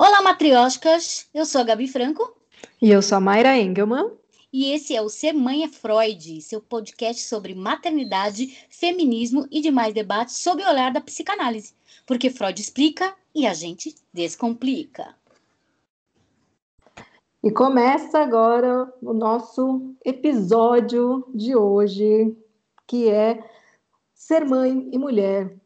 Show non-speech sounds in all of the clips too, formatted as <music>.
Olá, matrioscas! Eu sou a Gabi Franco. E eu sou a Mayra Engelman. E esse é o Ser Mãe é Freud, seu podcast sobre maternidade, feminismo e demais debates sob o olhar da psicanálise. Porque Freud explica e a gente descomplica. E começa agora o nosso episódio de hoje, que é Ser Mãe e Mulher.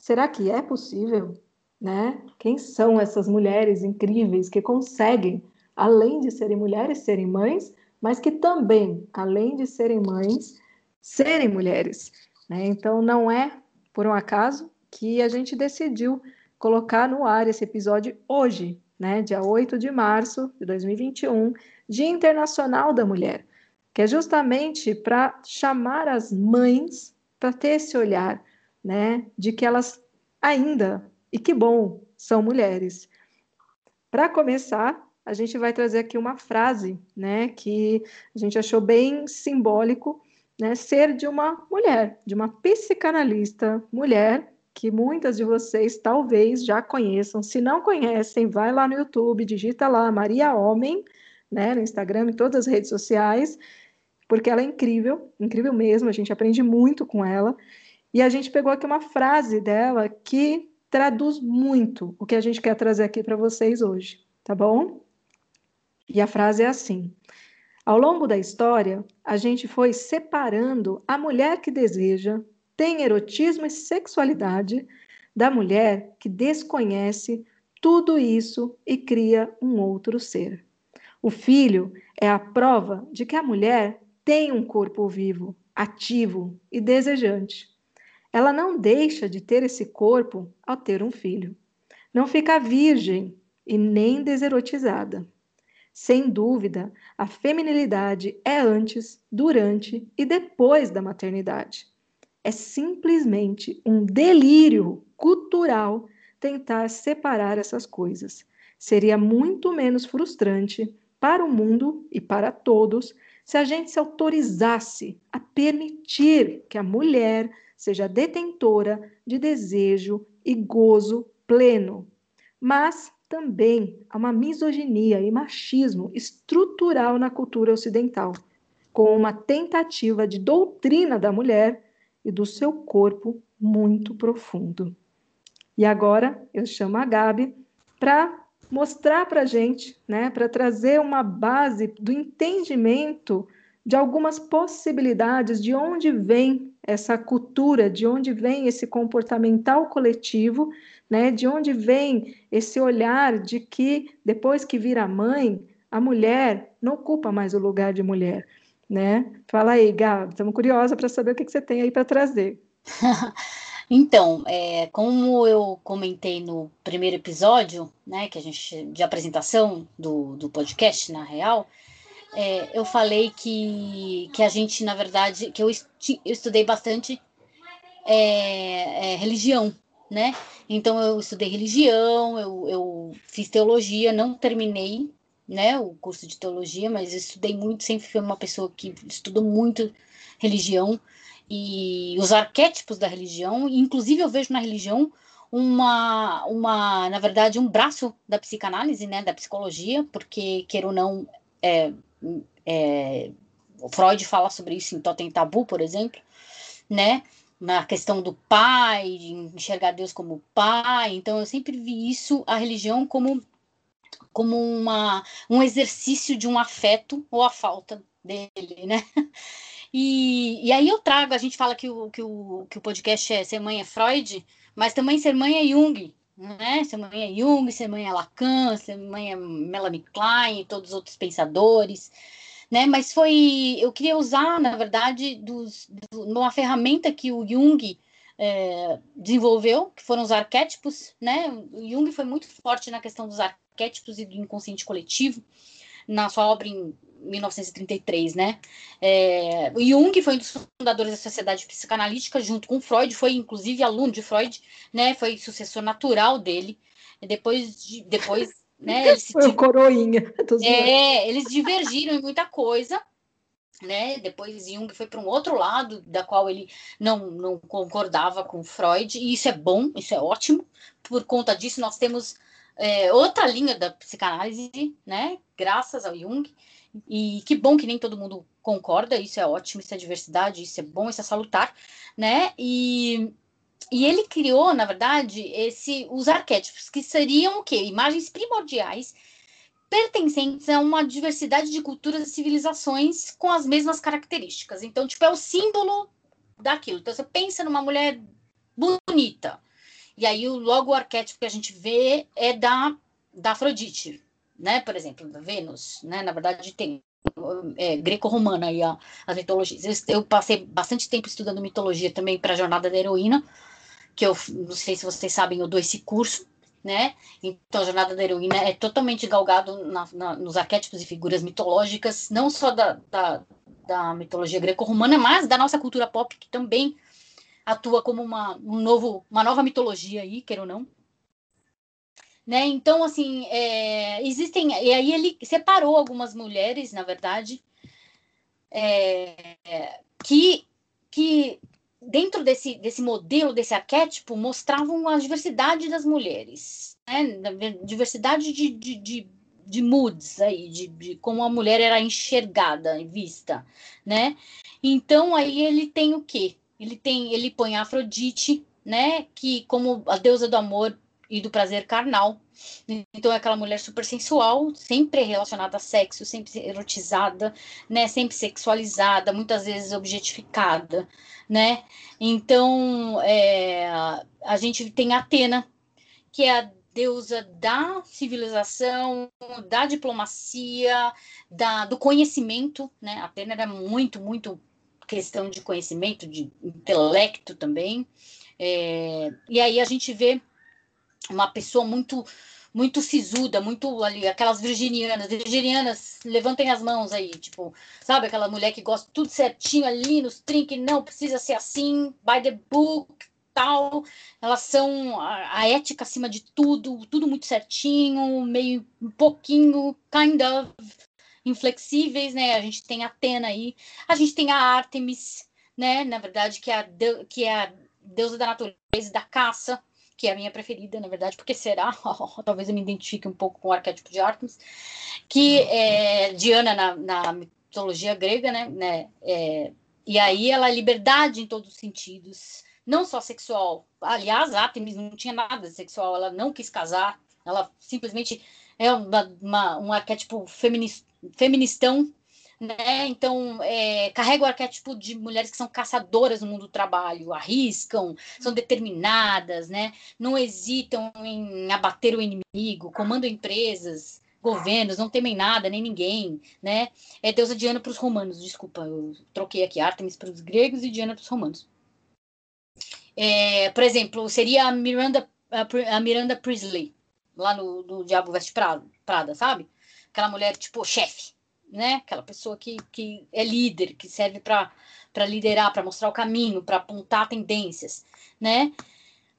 Será que é possível? Né? Quem são essas mulheres incríveis que conseguem, além de serem mulheres, serem mães, mas que também, além de serem mães, serem mulheres? Né? Então, não é por um acaso que a gente decidiu colocar no ar esse episódio hoje, né? dia 8 de março de 2021, Dia Internacional da Mulher, que é justamente para chamar as mães para ter esse olhar né, de que elas ainda e que bom, são mulheres. Para começar, a gente vai trazer aqui uma frase, né, que a gente achou bem simbólico, né, ser de uma mulher, de uma psicanalista mulher, que muitas de vocês talvez já conheçam. Se não conhecem, vai lá no YouTube, digita lá Maria Homem, né, no Instagram, em todas as redes sociais, porque ela é incrível, incrível mesmo, a gente aprende muito com ela. E a gente pegou aqui uma frase dela que traduz muito o que a gente quer trazer aqui para vocês hoje, tá bom? E a frase é assim: Ao longo da história, a gente foi separando a mulher que deseja, tem erotismo e sexualidade, da mulher que desconhece tudo isso e cria um outro ser. O filho é a prova de que a mulher tem um corpo vivo, ativo e desejante. Ela não deixa de ter esse corpo ao ter um filho. Não fica virgem e nem deserotizada. Sem dúvida, a feminilidade é antes, durante e depois da maternidade. É simplesmente um delírio cultural tentar separar essas coisas. Seria muito menos frustrante para o mundo e para todos se a gente se autorizasse a permitir que a mulher seja detentora de desejo e gozo pleno. Mas também há uma misoginia e machismo estrutural na cultura ocidental, com uma tentativa de doutrina da mulher e do seu corpo muito profundo. E agora eu chamo a Gabi para mostrar para a gente, né, para trazer uma base do entendimento de algumas possibilidades de onde vem essa cultura, de onde vem esse comportamental coletivo, né? De onde vem esse olhar de que depois que vira mãe, a mulher não ocupa mais o lugar de mulher, né? Fala aí, Gab, estamos curiosa para saber o que, que você tem aí para trazer. <laughs> Então, é, como eu comentei no primeiro episódio, né, que a gente de apresentação do, do podcast, na real, é, eu falei que, que a gente, na verdade, que eu, eu estudei bastante é, é, religião, né? Então eu estudei religião, eu, eu fiz teologia, não terminei, né, o curso de teologia, mas estudei muito, sempre fui uma pessoa que estudou muito religião e os arquétipos da religião, inclusive eu vejo na religião uma, uma, na verdade, um braço da psicanálise, né, da psicologia, porque queira ou não, é, é, Freud fala sobre isso em Totem Tabu, por exemplo, né? Na questão do pai, de enxergar Deus como pai. Então, eu sempre vi isso, a religião, como, como uma, um exercício de um afeto ou a falta dele, né? E, e aí eu trago, a gente fala que o, que, o, que o podcast é Ser Mãe é Freud, mas também Ser Mãe é Jung, né? Ser mãe é Jung, ser mãe é Lacan, ser mãe é Melanie Klein todos os outros pensadores, né? Mas foi, eu queria usar, na verdade, dos, do, uma ferramenta que o Jung é, desenvolveu, que foram os arquétipos, né? O Jung foi muito forte na questão dos arquétipos e do inconsciente coletivo, na sua obra em 1933, né? É, Jung foi um dos fundadores da Sociedade Psicanalítica, junto com Freud, foi inclusive aluno de Freud, né? Foi sucessor natural dele. Depois, de, depois, <laughs> né? Eles foi o coroinha. <laughs> É, eles divergiram em muita coisa, né? Depois Jung foi para um outro lado, da qual ele não, não concordava com Freud, e isso é bom, isso é ótimo. Por conta disso, nós temos é, outra linha da psicanálise, né? Graças ao Jung. E que bom que nem todo mundo concorda, isso é ótimo, isso é diversidade, isso é bom, isso é salutar, né? E, e ele criou, na verdade, esse, os arquétipos, que seriam o quê? Imagens primordiais pertencentes a uma diversidade de culturas e civilizações com as mesmas características. Então, tipo, é o símbolo daquilo. Então, você pensa numa mulher bonita, e aí logo o arquétipo que a gente vê é da, da Afrodite, né? Por exemplo, da Vênus, né? Na verdade, tem é, greco-romana aí a, as mitologias. Eu, eu, passei bastante tempo estudando mitologia também para a Jornada da Heroína, que eu não sei se vocês sabem, eu dou esse curso, né? Então, a Jornada da Heroína é totalmente galgado na, na, nos arquétipos e figuras mitológicas, não só da, da, da mitologia greco-romana, mas da nossa cultura pop, que também atua como uma, um novo, uma nova mitologia aí, queira ou não. Né? Então, assim, é, existem. E aí ele separou algumas mulheres, na verdade, é, que, que dentro desse, desse modelo, desse arquétipo, mostravam a diversidade das mulheres, né? diversidade de, de, de, de moods aí, de, de, como a mulher era enxergada e vista, né? Então aí ele tem o quê? Ele tem, ele põe a Afrodite, né? Que como a deusa do amor e do prazer carnal. Então é aquela mulher super sensual, sempre relacionada a sexo, sempre erotizada, né, sempre sexualizada, muitas vezes objetificada, né? Então é, a gente tem Atena, que é a deusa da civilização, da diplomacia, da, do conhecimento, né? Atena era muito, muito questão de conhecimento, de intelecto também. É, e aí a gente vê uma pessoa muito muito sisuda, muito ali, aquelas virginianas, virginianas, levantem as mãos aí, tipo, sabe, aquela mulher que gosta tudo certinho ali nos trinques, não precisa ser assim, by the book, tal, elas são a, a, ética acima de tudo, tudo muito certinho, meio um pouquinho, kind of, inflexíveis, né? A gente tem a Atena aí, a gente tem a Artemis, né? Na verdade, que é a, de, que é a deusa da natureza e da caça, que é a minha preferida, na verdade, porque será? <laughs> talvez eu me identifique um pouco com o arquétipo de Artemis, que é Diana na, na mitologia grega, né? né é, e aí ela é liberdade em todos os sentidos, não só sexual. Aliás, Artemis não tinha nada sexual, ela não quis casar, ela simplesmente é uma, uma um arquétipo feminista feministão, né? Então, é, carrega o arquétipo de mulheres que são caçadoras no mundo do trabalho, arriscam, são determinadas, né? Não hesitam em abater o inimigo, comandam empresas, governos, não temem nada, nem ninguém, né? É deusa Diana para os romanos, desculpa, eu troquei aqui Artemis para os gregos e Diana para os romanos. É, por exemplo, seria a Miranda, a Miranda Priestley, lá no, no Diabo Veste Prada, Prada, sabe? Aquela mulher tipo chefe, né? Aquela pessoa que, que é líder, que serve para liderar, para mostrar o caminho, para apontar tendências, né?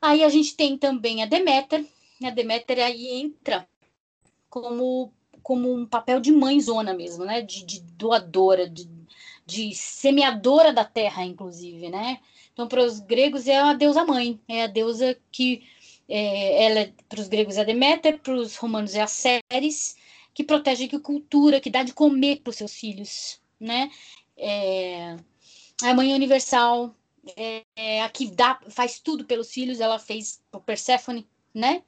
Aí a gente tem também a Deméter, a Deméter aí entra como, como um papel de mãezona mesmo, né? De, de doadora, de, de semeadora da terra, inclusive, né? Então, para os gregos é a deusa mãe, é a deusa que é, ela é, para os gregos é a Deméter, para os romanos é a Ceres, que protege a cultura, que dá de comer para os seus filhos, né? É, a mãe universal, é, é, a que dá, faz tudo pelos filhos, ela fez o Persephone, né?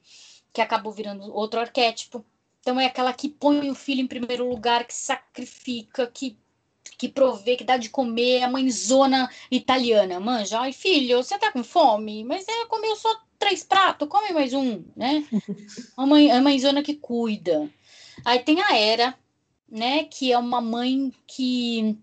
Que acabou virando outro arquétipo. Então é aquela que põe o filho em primeiro lugar, que sacrifica, que que provê, que dá de comer, a mãezona italiana, manja, ai filho, você tá com fome? Mas ela comeu só três pratos, come mais um, né? <laughs> A, mãe, a mãezona que cuida. Aí tem a Era, né, que é uma mãe que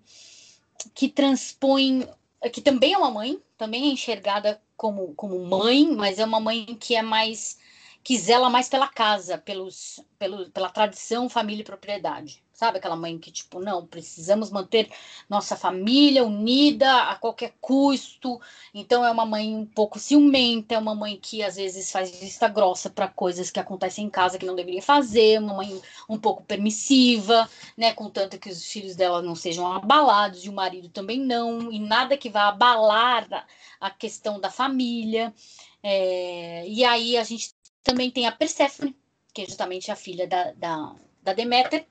que transpõe, que também é uma mãe, também é enxergada como, como mãe, mas é uma mãe que é mais que zela mais pela casa, pelos, pelo, pela tradição, família e propriedade. Sabe aquela mãe que, tipo, não, precisamos manter nossa família unida a qualquer custo. Então, é uma mãe um pouco ciumenta, é uma mãe que às vezes faz vista grossa para coisas que acontecem em casa que não deveria fazer, uma mãe um pouco permissiva, né? Contanto que os filhos dela não sejam abalados e o marido também não, e nada que vá abalar a questão da família. É, e aí a gente também tem a Perséfone, que é justamente a filha da, da, da Deméter,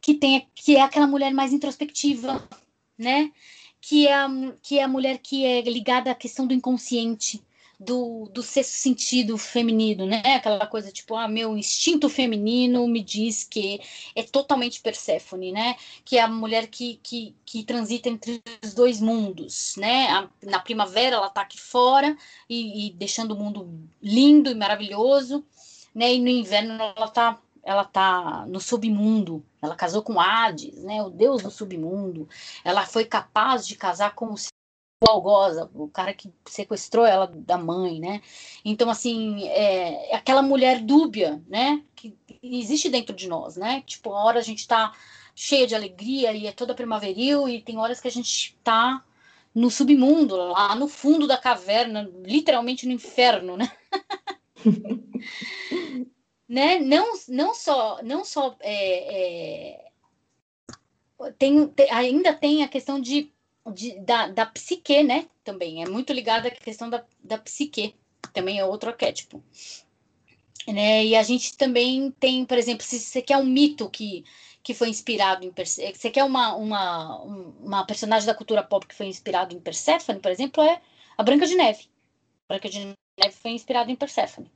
que, tem, que é aquela mulher mais introspectiva, né? Que é, a, que é a mulher que é ligada à questão do inconsciente, do, do sexto sentido feminino, né? Aquela coisa tipo, ah, meu instinto feminino me diz que é totalmente Perséfone, né? Que é a mulher que, que, que transita entre os dois mundos, né? A, na primavera ela tá aqui fora e, e, deixando o mundo lindo e maravilhoso, né? E no inverno ela tá ela tá no submundo. Ela casou com Hades, né? O deus do submundo. Ela foi capaz de casar com o algoza, o cara que sequestrou ela da mãe, né? Então, assim, é, é aquela mulher dúbia, né? Que existe dentro de nós, né? Tipo, a hora a gente tá cheia de alegria e é toda primaveril, e tem horas que a gente tá no submundo, lá no fundo da caverna, literalmente no inferno, né? <laughs> né? Não, não só, não só é, é, tem, ainda tem a questão de de, da, da psique, né? Também é muito ligada à questão da, da psique, também é outro arquétipo. Né? E a gente também tem, por exemplo, se você quer um mito que, que foi inspirado em Perse você quer uma, uma, uma personagem da cultura pop que foi inspirado em Persephone, por exemplo, é a Branca de Neve. A Branca de Neve foi inspirada em Persephone.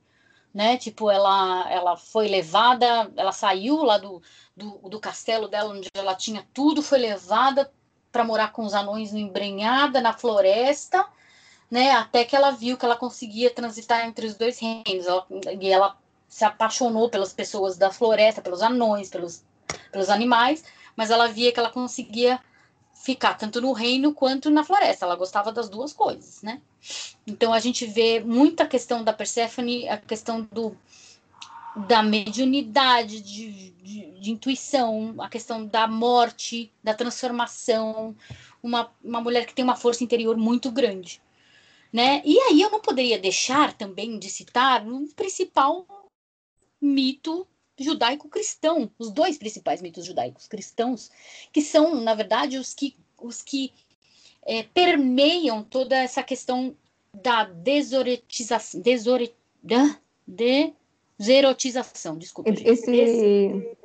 Né? Tipo, ela, ela foi levada, ela saiu lá do, do, do castelo dela, onde ela tinha tudo, foi levada para morar com os anões embrenhada na floresta, né? Até que ela viu que ela conseguia transitar entre os dois reinos. Ela, e ela se apaixonou pelas pessoas da floresta, pelos anões, pelos, pelos animais, mas ela via que ela conseguia ficar tanto no reino quanto na floresta. Ela gostava das duas coisas, né? Então a gente vê muita questão da Persephone, a questão do da mediunidade, de, de, de, intuição, a questão da morte, da transformação, uma, uma mulher que tem uma força interior muito grande. Né? E aí eu não poderia deixar também de citar o principal mito judaico-cristão, os dois principais mitos judaicos cristãos, que são, na verdade, os que, os que é, permeiam toda essa questão da desoretização, desore, de, Zerotização, desculpa. Esse... Esse...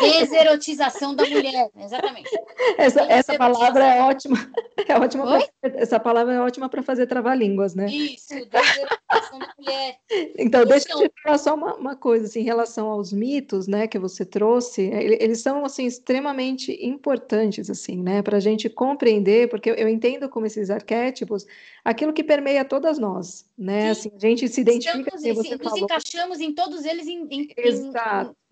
Deserotização da mulher, exatamente. Essa, essa palavra é ótima. É ótima pra, essa palavra é ótima para fazer travar-línguas, né? Isso, deserotização da mulher. Então, deixa eu te falar só uma, uma, coisa assim, em relação aos mitos, né, que você trouxe. Eles são assim extremamente importantes, assim, né, para a gente compreender, porque eu entendo como esses arquétipos, aquilo que permeia todas nós, né? Assim, a gente se identifica. Estamos, assim, nos falou. encaixamos em todos eles em, em, em,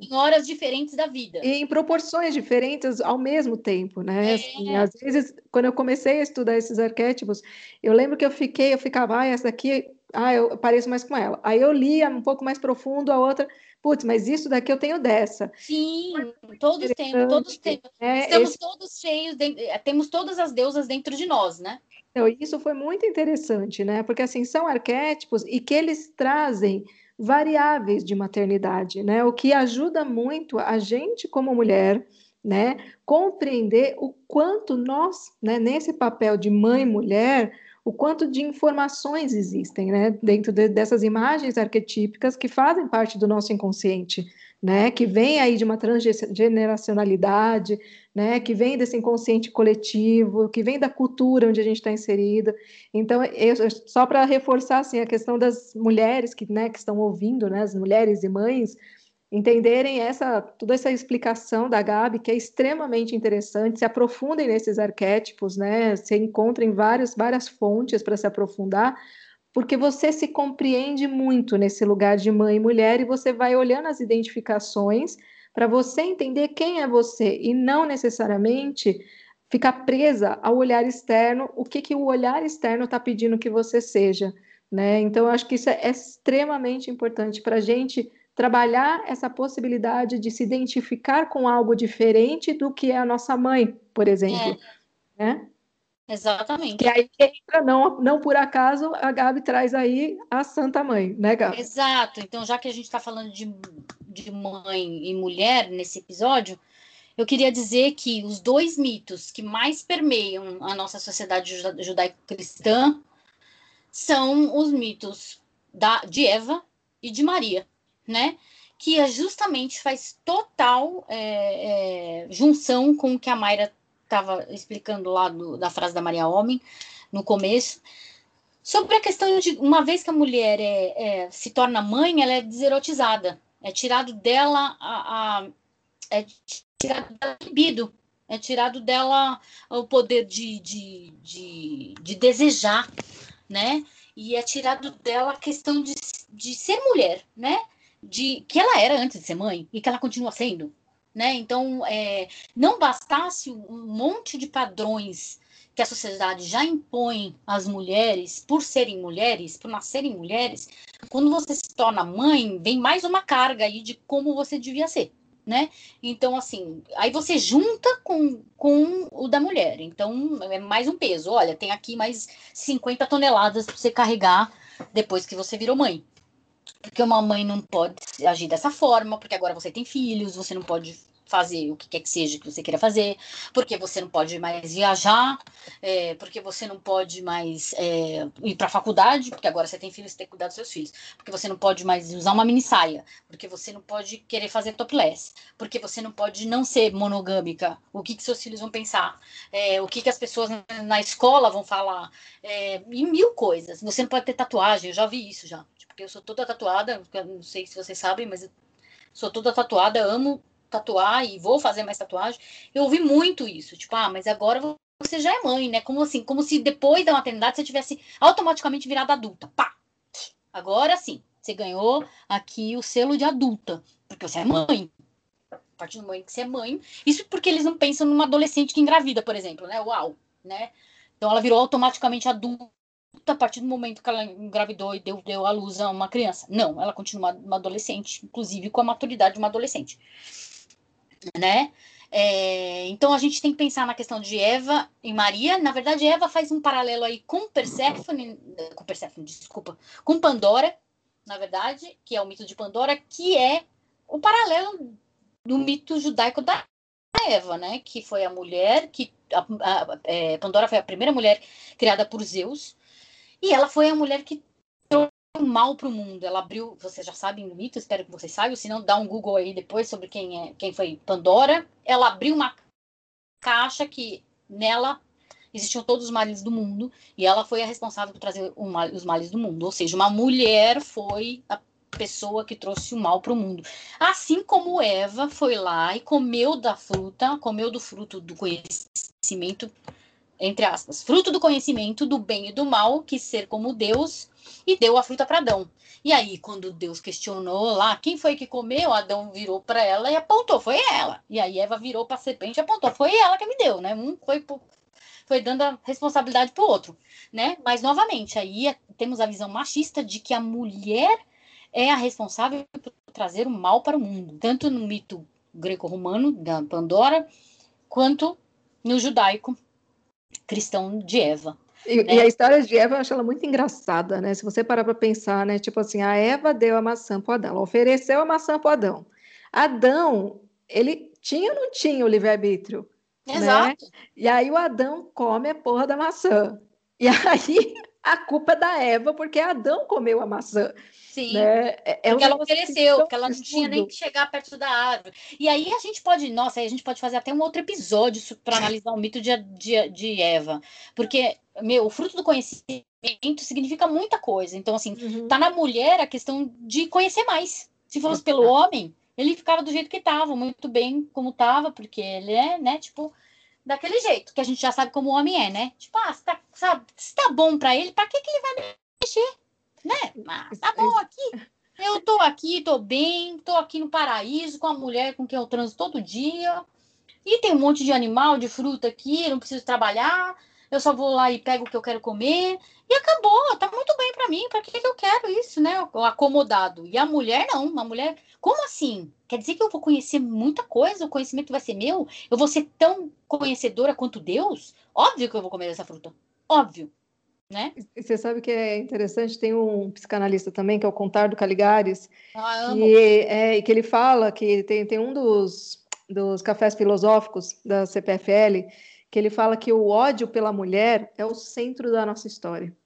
em, horas diferentes da vida. E em proporções diferentes ao mesmo tempo, né? É. Assim, às vezes, quando eu comecei a estudar esses arquétipos, eu lembro que eu fiquei, eu ficava, ah, essa daqui, ah, eu pareço mais com ela. Aí eu lia um pouco mais profundo a outra putz, mas isso daqui eu tenho dessa. Sim, todos temos, todos temos. É, Estamos esse... todos cheios, de... temos todas as deusas dentro de nós, né? Então, isso foi muito interessante, né? Porque assim são arquétipos e que eles trazem variáveis de maternidade, né? O que ajuda muito a gente como mulher, né, compreender o quanto nós, né, nesse papel de mãe mulher, o quanto de informações existem, né, dentro de, dessas imagens arquetípicas que fazem parte do nosso inconsciente né, que vem aí de uma transgeneracionalidade, né, que vem desse inconsciente coletivo, que vem da cultura onde a gente está inserida. Então, eu, só para reforçar assim, a questão das mulheres que, né, que estão ouvindo, né, as mulheres e mães, entenderem essa toda essa explicação da Gabi, que é extremamente interessante, se aprofundem nesses arquétipos, né, se encontrem várias, várias fontes para se aprofundar, porque você se compreende muito nesse lugar de mãe e mulher e você vai olhando as identificações para você entender quem é você e não necessariamente ficar presa ao olhar externo, o que, que o olhar externo está pedindo que você seja. Né? Então, eu acho que isso é extremamente importante para a gente trabalhar essa possibilidade de se identificar com algo diferente do que é a nossa mãe, por exemplo. É. Né? Exatamente. Que aí entra, não, não por acaso, a Gabi traz aí a Santa Mãe, né, Gabi? Exato. Então, já que a gente está falando de, de mãe e mulher nesse episódio, eu queria dizer que os dois mitos que mais permeiam a nossa sociedade judaico-cristã são os mitos da, de Eva e de Maria, né? Que é justamente faz total é, é, junção com o que a Mayra estava explicando lá do, da frase da Maria Homem no começo, sobre a questão de uma vez que a mulher é, é se torna mãe, ela é deserotizada, é tirado dela a, a é tirado da libido, é tirado dela o poder de, de, de, de, desejar, né? E é tirado dela a questão de, de ser mulher, né? De que ela era antes de ser mãe e que ela continua sendo, né? Então, é, não bastasse um monte de padrões que a sociedade já impõe às mulheres por serem mulheres, por nascerem mulheres, quando você se torna mãe, vem mais uma carga aí de como você devia ser, né? Então, assim, aí você junta com, com o da mulher. Então, é mais um peso. Olha, tem aqui mais 50 toneladas para você carregar depois que você virou mãe. Porque uma mãe não pode agir dessa forma, porque agora você tem filhos, você não pode fazer o que quer que seja que você queira fazer, porque você não pode mais viajar, é, porque você não pode mais é, ir para a faculdade, porque agora você tem filhos, você tem que cuidar dos seus filhos, porque você não pode mais usar uma mini saia, porque você não pode querer fazer topless, porque você não pode não ser monogâmica, o que, que seus filhos vão pensar, é, o que, que as pessoas na escola vão falar, é, e mil coisas. Você não pode ter tatuagem, eu já vi isso já, porque eu sou toda tatuada, não sei se vocês sabem, mas sou toda tatuada, amo tatuar e vou fazer mais tatuagem. Eu ouvi muito isso, tipo, ah, mas agora você já é mãe, né? Como assim? Como se depois da maternidade você tivesse automaticamente virado adulta. Pá! Agora sim, você ganhou aqui o selo de adulta, porque você é mãe. A partir do momento que você é mãe, isso porque eles não pensam numa adolescente que engravida, por exemplo, né? Uau, né? Então ela virou automaticamente adulta a partir do momento que ela engravidou e deu, deu à luz a uma criança. Não, ela continua uma adolescente, inclusive com a maturidade de uma adolescente né? É, então a gente tem que pensar na questão de Eva e Maria. Na verdade, Eva faz um paralelo aí com Perséfone, com Perséfone, desculpa, com Pandora, na verdade, que é o mito de Pandora, que é o paralelo do mito judaico da Eva, né? Que foi a mulher que a, a, é, Pandora foi a primeira mulher criada por Zeus e ela foi a mulher que mal para o mundo. Ela abriu, vocês já sabem do mito, espero que vocês saibam, se não dá um Google aí depois sobre quem é, quem foi Pandora. Ela abriu uma caixa que nela existiam todos os males do mundo e ela foi a responsável por trazer mal, os males do mundo. Ou seja, uma mulher foi a pessoa que trouxe o mal para o mundo. Assim como Eva foi lá e comeu da fruta, comeu do fruto do conhecimento, entre aspas, fruto do conhecimento do bem e do mal, que ser como Deus e deu a fruta para Adão. E aí, quando Deus questionou lá quem foi que comeu, Adão virou para ela e apontou, foi ela. E aí Eva virou para a serpente e apontou, foi ela que me deu, né? Um foi foi dando a responsabilidade para o outro, né? Mas novamente, aí é, temos a visão machista de que a mulher é a responsável por trazer o mal para o mundo, tanto no mito greco-romano da Pandora, quanto no judaico cristão de Eva. E, né? e, a história de Eva, eu acho ela muito engraçada, né? Se você parar para pensar, né? Tipo assim, a Eva deu a maçã para Adão, ela ofereceu a maçã para Adão. Adão, ele tinha ou não tinha o livre-arbítrio? Né? Exato. Né? E aí o Adão come a porra da maçã. E aí a culpa é da Eva, porque Adão comeu a maçã. Sim. Né? É, é porque ela ofereceu, porque ela não tinha nem que chegar perto da árvore. E aí a gente pode, nossa, aí a gente pode fazer até um outro episódio para analisar o mito de, de, de Eva. Porque, meu, o fruto do conhecimento significa muita coisa. Então, assim, uhum. tá na mulher a questão de conhecer mais. Se fosse pelo homem, ele ficava do jeito que estava, muito bem como estava, porque ele é, né, tipo, daquele jeito, que a gente já sabe como o homem é, né? Tipo, ah, se tá, sabe, se tá bom para ele, para que, que ele vai mexer? né? Mas tá bom aqui. Eu tô aqui, tô bem, tô aqui no paraíso com a mulher com quem eu transo todo dia. E tem um monte de animal, de fruta aqui, não preciso trabalhar. Eu só vou lá e pego o que eu quero comer. E acabou, tá muito bem para mim. Para que, que eu quero isso, né? Acomodado. E a mulher não, a mulher, como assim? Quer dizer que eu vou conhecer muita coisa, o conhecimento vai ser meu? Eu vou ser tão conhecedora quanto Deus? Óbvio que eu vou comer essa fruta. Óbvio né? Você sabe que é interessante, tem um psicanalista também, que é o Contar do Caligares, ah, que, é, que ele fala que tem, tem um dos, dos cafés filosóficos da CPFL, que ele fala que o ódio pela mulher é o centro da nossa história.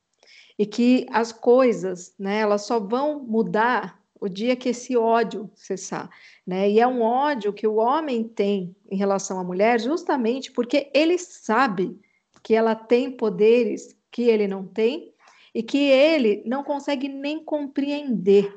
E que as coisas, né, elas só vão mudar o dia que esse ódio cessar, né? E é um ódio que o homem tem em relação à mulher, justamente porque ele sabe que ela tem poderes que ele não tem e que ele não consegue nem compreender,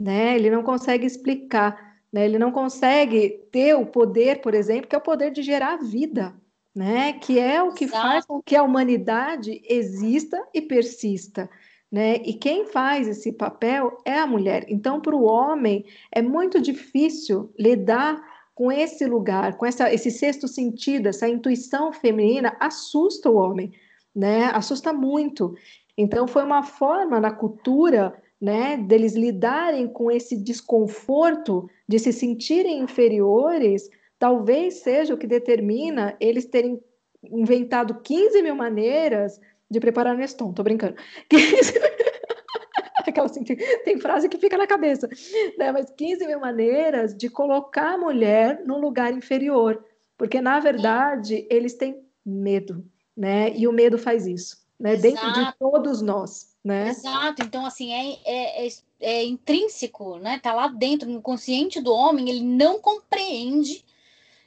né? Ele não consegue explicar, né? Ele não consegue ter o poder, por exemplo, que é o poder de gerar vida, né? Que é o que Exato. faz com que a humanidade exista e persista. Né? E quem faz esse papel é a mulher. Então, para o homem, é muito difícil lidar com esse lugar, com essa, esse sexto sentido, essa intuição feminina, assusta o homem, né? Assusta muito. Então, foi uma forma na cultura né, deles lidarem com esse desconforto de se sentirem inferiores, talvez seja o que determina eles terem inventado 15 mil maneiras de preparar Neston, tô brincando. <laughs> 15... <laughs> Aquela assim, tem frase que fica na cabeça, né? Mas 15 mil maneiras de colocar a mulher num lugar inferior, porque na verdade eles têm medo, né? E o medo faz isso né? Dentro de todos nós, né? Exato. Então, assim, é, é, é, é, intrínseco, né? Tá lá dentro, no consciente do homem, ele não compreende.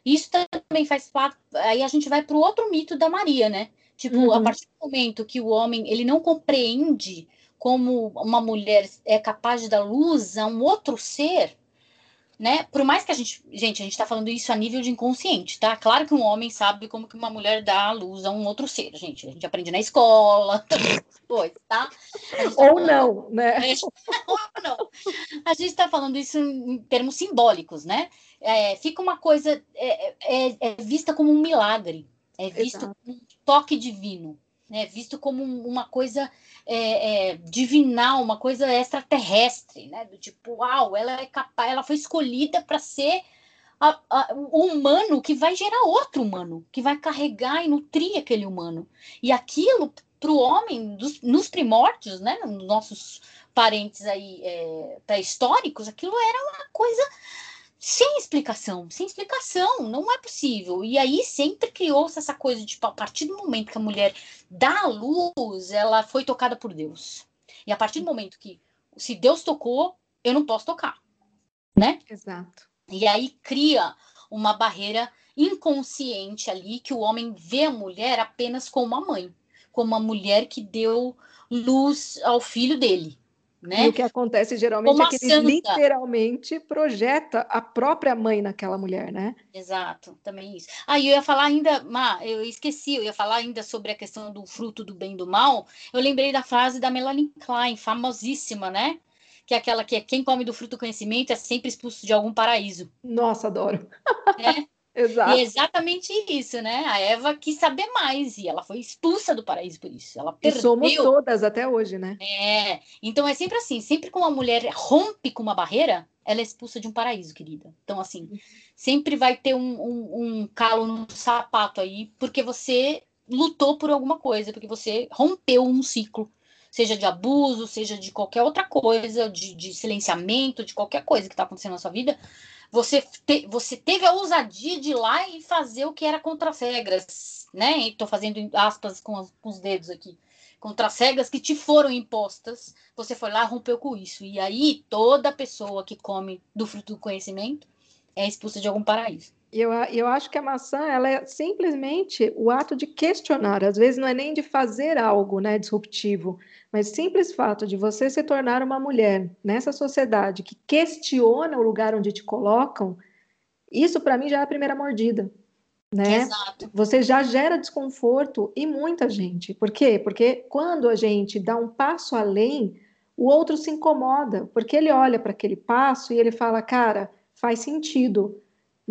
Isso também faz parte. Aí a gente vai para o outro mito da Maria, né? Tipo, uhum. a partir do momento que o homem ele não compreende como uma mulher é capaz de dar luz a um outro ser, né? Por mais que a gente, gente, a gente está falando isso a nível de inconsciente, tá? Claro que um homem sabe como que uma mulher dá a luz a um outro ser, gente. A gente aprende na escola, <laughs> depois, tá? tá? Ou não, né? <laughs> Ou não. A gente está falando isso em termos simbólicos, né? É, fica uma coisa é, é, é, vista como um milagre, é visto Exato. como um toque divino, né? Visto como uma coisa é, é, divinal, uma coisa extraterrestre, né? Do tipo, uau, ela é capaz, ela foi escolhida para ser a, a, o humano que vai gerar outro humano, que vai carregar e nutrir aquele humano. E aquilo para o homem, dos, nos primórdios, né? Nos nossos parentes aí é, pré-históricos, aquilo era uma coisa sem explicação, sem explicação, não é possível. E aí sempre criou-se essa coisa de, tipo, a partir do momento que a mulher dá a luz, ela foi tocada por Deus. E a partir do momento que, se Deus tocou, eu não posso tocar, né? Exato. E aí cria uma barreira inconsciente ali que o homem vê a mulher apenas como uma mãe, como uma mulher que deu luz ao filho dele. Né? E o que acontece geralmente Como é que ele literalmente projeta a própria mãe naquela mulher, né? Exato, também isso. Ah, eu ia falar ainda, Ma, eu esqueci, eu ia falar ainda sobre a questão do fruto do bem e do mal. Eu lembrei da frase da Melanie Klein, famosíssima, né? Que é aquela que é quem come do fruto do conhecimento é sempre expulso de algum paraíso. Nossa, adoro. É? Exato. E é exatamente isso, né? A Eva quis saber mais e ela foi expulsa do paraíso por isso. Ela perdeu. E somos todas até hoje, né? É. Então é sempre assim, sempre que uma mulher rompe com uma barreira, ela é expulsa de um paraíso, querida. Então, assim, sempre vai ter um, um, um calo no sapato aí, porque você lutou por alguma coisa, porque você rompeu um ciclo seja de abuso, seja de qualquer outra coisa, de, de silenciamento, de qualquer coisa que está acontecendo na sua vida, você, te, você teve a ousadia de ir lá e fazer o que era contra as regras, né? Estou fazendo aspas com, as, com os dedos aqui. Contra as regras que te foram impostas, você foi lá rompeu com isso. E aí, toda pessoa que come do fruto do conhecimento é expulsa de algum paraíso. Eu, eu acho que a maçã ela é simplesmente o ato de questionar. Às vezes não é nem de fazer algo né, disruptivo, mas simples fato de você se tornar uma mulher nessa sociedade que questiona o lugar onde te colocam, isso para mim já é a primeira mordida. Né? Exato. Você já gera desconforto e muita gente. Por quê? Porque quando a gente dá um passo além, o outro se incomoda, porque ele olha para aquele passo e ele fala: "Cara, faz sentido,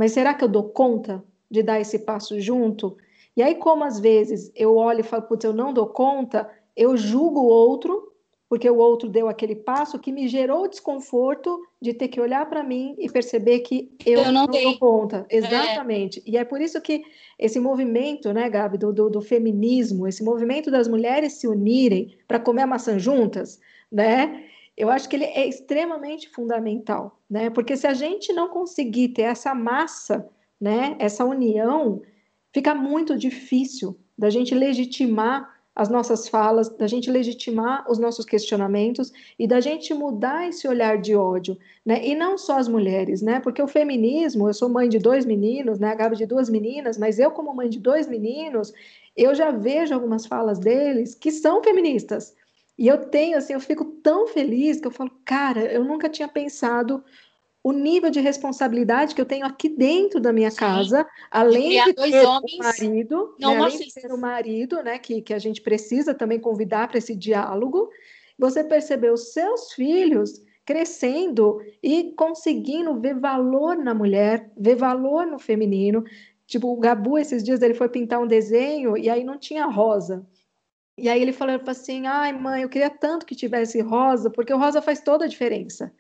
mas será que eu dou conta de dar esse passo junto?" E aí, como às vezes eu olho e falo, putz, eu não dou conta, eu julgo o outro, porque o outro deu aquele passo que me gerou desconforto de ter que olhar para mim e perceber que eu, eu não, não dou conta. É. Exatamente. É. E é por isso que esse movimento, né, Gabi, do, do, do feminismo, esse movimento das mulheres se unirem para comer a maçã juntas, né? Eu acho que ele é extremamente fundamental, né? Porque se a gente não conseguir ter essa massa, né, essa união, fica muito difícil da gente legitimar as nossas falas, da gente legitimar os nossos questionamentos e da gente mudar esse olhar de ódio, né? E não só as mulheres, né? Porque o feminismo, eu sou mãe de dois meninos, né? A Gabi de duas meninas, mas eu como mãe de dois meninos, eu já vejo algumas falas deles que são feministas. E eu tenho, assim, eu fico tão feliz que eu falo, cara, eu nunca tinha pensado o nível de responsabilidade que eu tenho aqui dentro da minha Sim. casa, além de, de ter homens, o marido, né, além de ter o marido, né, que, que a gente precisa também convidar para esse diálogo, você perceber os seus filhos crescendo e conseguindo ver valor na mulher, ver valor no feminino. Tipo, o Gabu, esses dias, ele foi pintar um desenho e aí não tinha rosa. E aí ele falou assim, ai mãe, eu queria tanto que tivesse rosa, porque o rosa faz toda a diferença.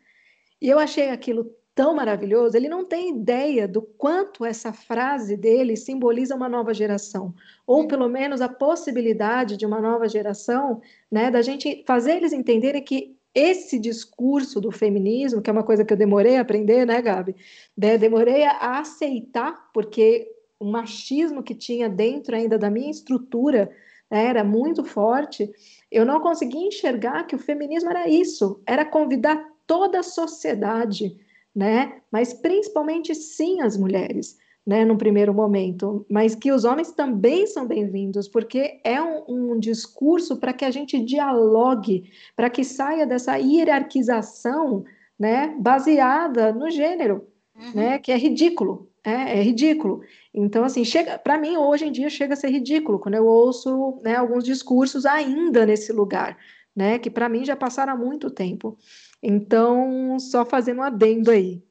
E eu achei aquilo tão maravilhoso, ele não tem ideia do quanto essa frase dele simboliza uma nova geração, ou pelo menos a possibilidade de uma nova geração, né, da gente fazer eles entenderem que esse discurso do feminismo, que é uma coisa que eu demorei a aprender, né, Gabi? De demorei a aceitar, porque o machismo que tinha dentro ainda da minha estrutura né, era muito forte, eu não conseguia enxergar que o feminismo era isso, era convidar toda a sociedade, né? Mas principalmente sim as mulheres, né? No primeiro momento, mas que os homens também são bem-vindos, porque é um, um discurso para que a gente dialogue, para que saia dessa hierarquização, né? Baseada no gênero, uhum. né? Que é ridículo, é, é ridículo. Então, assim, chega para mim hoje em dia chega a ser ridículo quando eu ouço né, alguns discursos ainda nesse lugar, né? Que para mim já passaram há muito tempo. Então, só fazendo um adendo aí.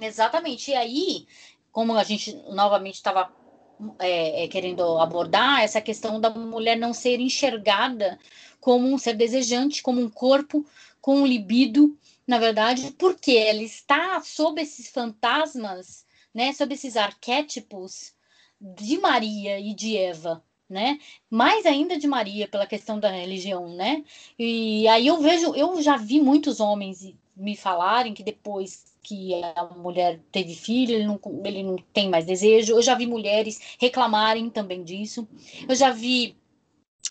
Exatamente. E aí, como a gente novamente estava é, é, querendo abordar, essa questão da mulher não ser enxergada como um ser desejante, como um corpo com libido, na verdade, porque ela está sob esses fantasmas, né, sob esses arquétipos de Maria e de Eva, né? Mais ainda de Maria pela questão da religião, né? E aí eu vejo, eu já vi muitos homens me falarem que depois que a mulher teve filho, ele não, ele não tem mais desejo. Eu já vi mulheres reclamarem também disso. Eu já vi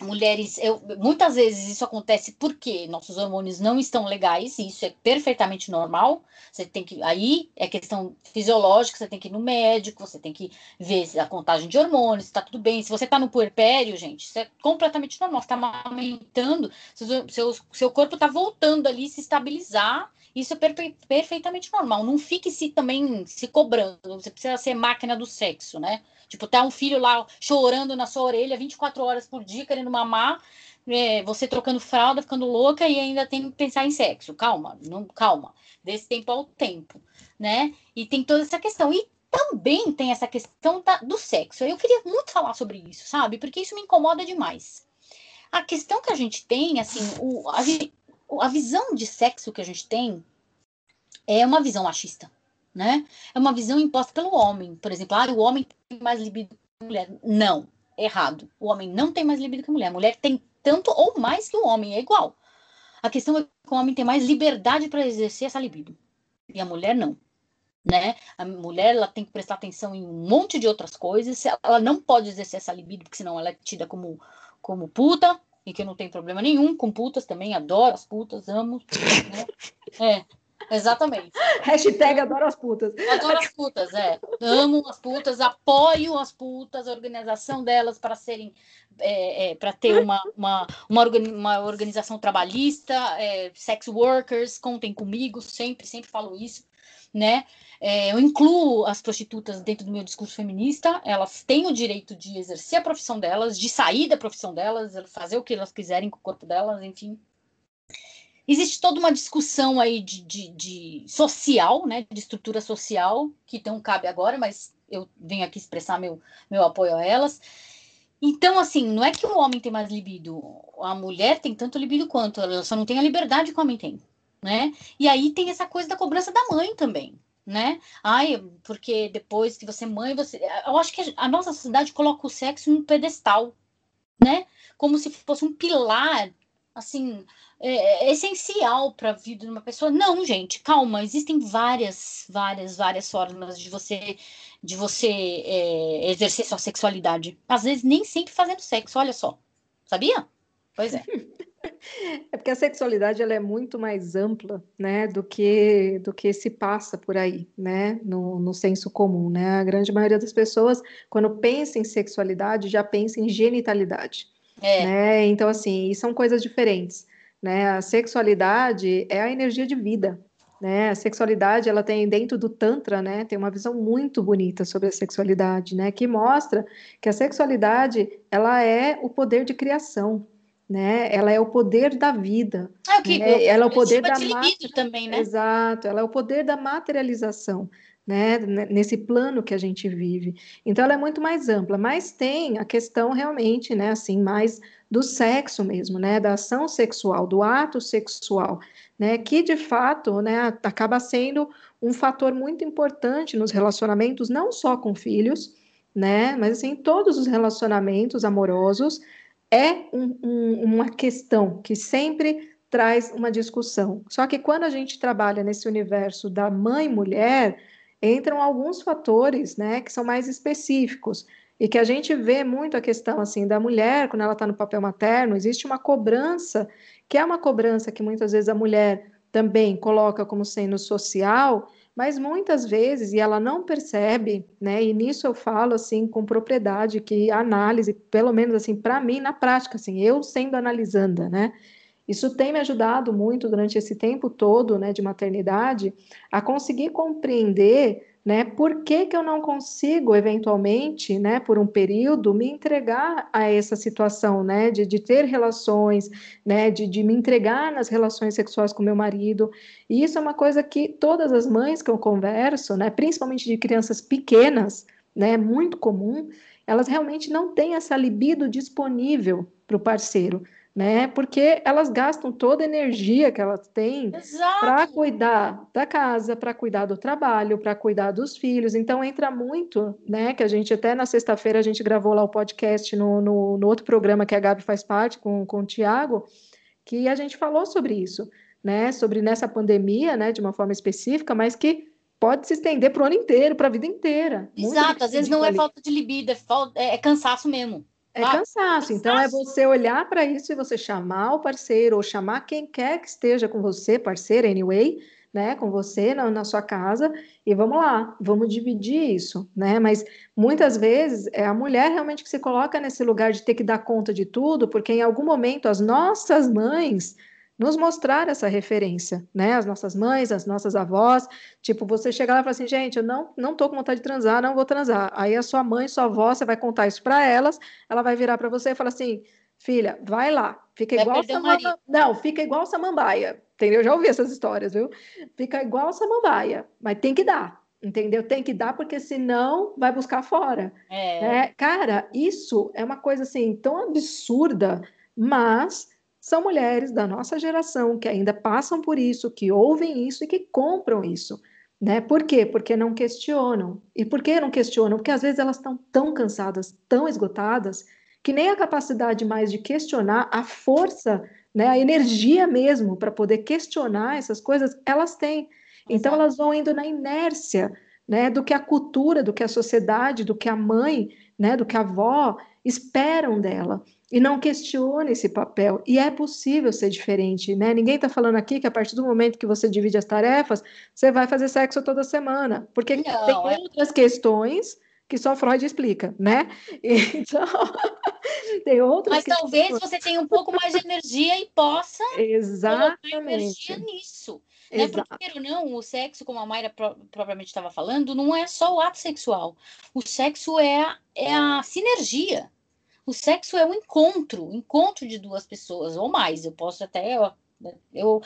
mulheres, eu, muitas vezes isso acontece porque nossos hormônios não estão legais, e isso é perfeitamente normal. Você tem que, aí é questão fisiológica, você tem que ir no médico, você tem que ver a contagem de hormônios, está tudo bem. Se você está no puerpério, gente, isso é completamente normal. Você está amamentando, seu, corpo está voltando ali, se estabilizar. Isso é perfe perfeitamente normal. Não fique se também se cobrando. Você precisa ser máquina do sexo, né? Tipo, tá um filho lá chorando na sua orelha 24 horas por dia, querendo mamar, é, você trocando fralda, ficando louca e ainda tem que pensar em sexo. Calma, não, calma. Desse tempo ao tempo, né? E tem toda essa questão. E também tem essa questão da, do sexo. Eu queria muito falar sobre isso, sabe? Porque isso me incomoda demais. A questão que a gente tem, assim, o, a, a visão de sexo que a gente tem é uma visão machista né? É uma visão imposta pelo homem. Por exemplo, ah, o homem tem mais libido que a mulher. Não, errado. O homem não tem mais libido que a mulher. A mulher tem tanto ou mais que o homem, é igual. A questão é que o homem tem mais liberdade para exercer essa libido. E a mulher não. Né? A mulher ela tem que prestar atenção em um monte de outras coisas. Ela não pode exercer essa libido, porque senão ela é tida como, como puta, e que não tem problema nenhum com putas também, adoro as putas, amo. Né? É, Exatamente. Hashtag adoro as putas. Adoro as putas, é. Amo as putas, apoio as putas, a organização delas para serem. É, é, para ter uma, uma, uma, uma organização trabalhista, é, sex workers, contem comigo, sempre, sempre falo isso, né? É, eu incluo as prostitutas dentro do meu discurso feminista, elas têm o direito de exercer a profissão delas, de sair da profissão delas, fazer o que elas quiserem com o corpo delas, enfim. Existe toda uma discussão aí de, de, de, social, né, de estrutura social, que não cabe agora, mas eu venho aqui expressar meu, meu apoio a elas. Então, assim, não é que o homem tem mais libido, a mulher tem tanto libido quanto, ela só não tem a liberdade que o homem tem, né? E aí tem essa coisa da cobrança da mãe também, né? Ai, porque depois que você é mãe, você. Eu acho que a nossa sociedade coloca o sexo em um pedestal, né? Como se fosse um pilar, assim, é, é essencial para a vida de uma pessoa. Não, gente, calma, existem várias, várias, várias formas de você de você é, exercer sua sexualidade. Às vezes nem sempre fazendo sexo, olha só. Sabia? Pois é. <laughs> É porque a sexualidade ela é muito mais ampla, né, do que do que se passa por aí, né, no, no senso comum, né? A grande maioria das pessoas, quando pensa em sexualidade, já pensa em genitalidade, é. né? Então assim, são coisas diferentes, né? A sexualidade é a energia de vida, né? A sexualidade, ela tem dentro do tantra, né? Tem uma visão muito bonita sobre a sexualidade, né? Que mostra que a sexualidade, ela é o poder de criação, né? Ela é o poder da vida. É o que né? ela é o poder da mater... também, né? Exato, ela é o poder da materialização. Né, nesse plano que a gente vive. Então ela é muito mais ampla, mas tem a questão realmente, né, assim, mais do sexo mesmo, né, da ação sexual, do ato sexual, né, que de fato, né, acaba sendo um fator muito importante nos relacionamentos, não só com filhos, né, mas assim, todos os relacionamentos amorosos, é um, um, uma questão que sempre traz uma discussão. Só que quando a gente trabalha nesse universo da mãe-mulher, entram alguns fatores, né, que são mais específicos e que a gente vê muito a questão assim da mulher quando ela está no papel materno, existe uma cobrança que é uma cobrança que muitas vezes a mulher também coloca como sendo social, mas muitas vezes, e ela não percebe, né? E nisso eu falo assim com propriedade que a análise, pelo menos assim, para mim, na prática, assim, eu sendo analisanda, né? Isso tem me ajudado muito durante esse tempo todo, né, de maternidade, a conseguir compreender né? Por que, que eu não consigo, eventualmente, né, por um período, me entregar a essa situação, né, de, de ter relações, né, de, de me entregar nas relações sexuais com meu marido? E isso é uma coisa que todas as mães que eu converso, né, principalmente de crianças pequenas, né, muito comum, elas realmente não têm essa libido disponível para o parceiro né? Porque elas gastam toda a energia que elas têm para cuidar da casa, para cuidar do trabalho, para cuidar dos filhos. Então entra muito, né? Que a gente até na sexta-feira a gente gravou lá o podcast no, no, no, outro programa que a Gabi faz parte com, com o Tiago, que a gente falou sobre isso, né? Sobre nessa pandemia, né? De uma forma específica, mas que pode se estender para o ano inteiro, para a vida inteira. Exato, às vezes não é ali. é falta de libido, é, falta, é, é cansaço mesmo. É ah, cansaço. Então é você olhar para isso e você chamar o parceiro ou chamar quem quer que esteja com você, parceiro, anyway, né, com você na, na, sua casa e vamos lá, vamos dividir isso, né? Mas muitas vezes é a mulher realmente que se coloca nesse lugar de ter que dar conta de tudo, porque em algum momento as nossas mães nos mostrar essa referência, né? As nossas mães, as nossas avós, tipo, você chegar lá e falar assim, gente, eu não, não tô com vontade de transar, não vou transar. Aí a sua mãe, sua avó, você vai contar isso para elas, ela vai virar para você e falar assim, filha, vai lá, fica vai igual samambaia. Não, fica igual samambaia, entendeu? Eu já ouvi essas histórias, viu? Fica igual samambaia, mas tem que dar, entendeu? Tem que dar porque senão vai buscar fora. É. Né? Cara, isso é uma coisa assim tão absurda, mas são mulheres da nossa geração que ainda passam por isso, que ouvem isso e que compram isso. Né? Por quê? Porque não questionam. E por que não questionam? Porque às vezes elas estão tão cansadas, tão esgotadas, que nem a capacidade mais de questionar, a força, né, a energia mesmo para poder questionar essas coisas, elas têm. Então elas vão indo na inércia, né, do que a cultura, do que a sociedade, do que a mãe, né, do que a avó esperam dela e não questiona esse papel. E é possível ser diferente, né? Ninguém está falando aqui que a partir do momento que você divide as tarefas, você vai fazer sexo toda semana, porque não, tem é... outras questões que só Freud explica, né? <laughs> Então, <laughs> tem outras Mas questões... talvez você tenha um pouco mais de energia e possa Exatamente. colocar energia nisso. Né? Porque, ou não, o sexo, como a Mayra pro, propriamente estava falando, não é só o ato sexual. O sexo é, é a sinergia. O sexo é um encontro, encontro de duas pessoas ou mais. Eu posso até eu, eu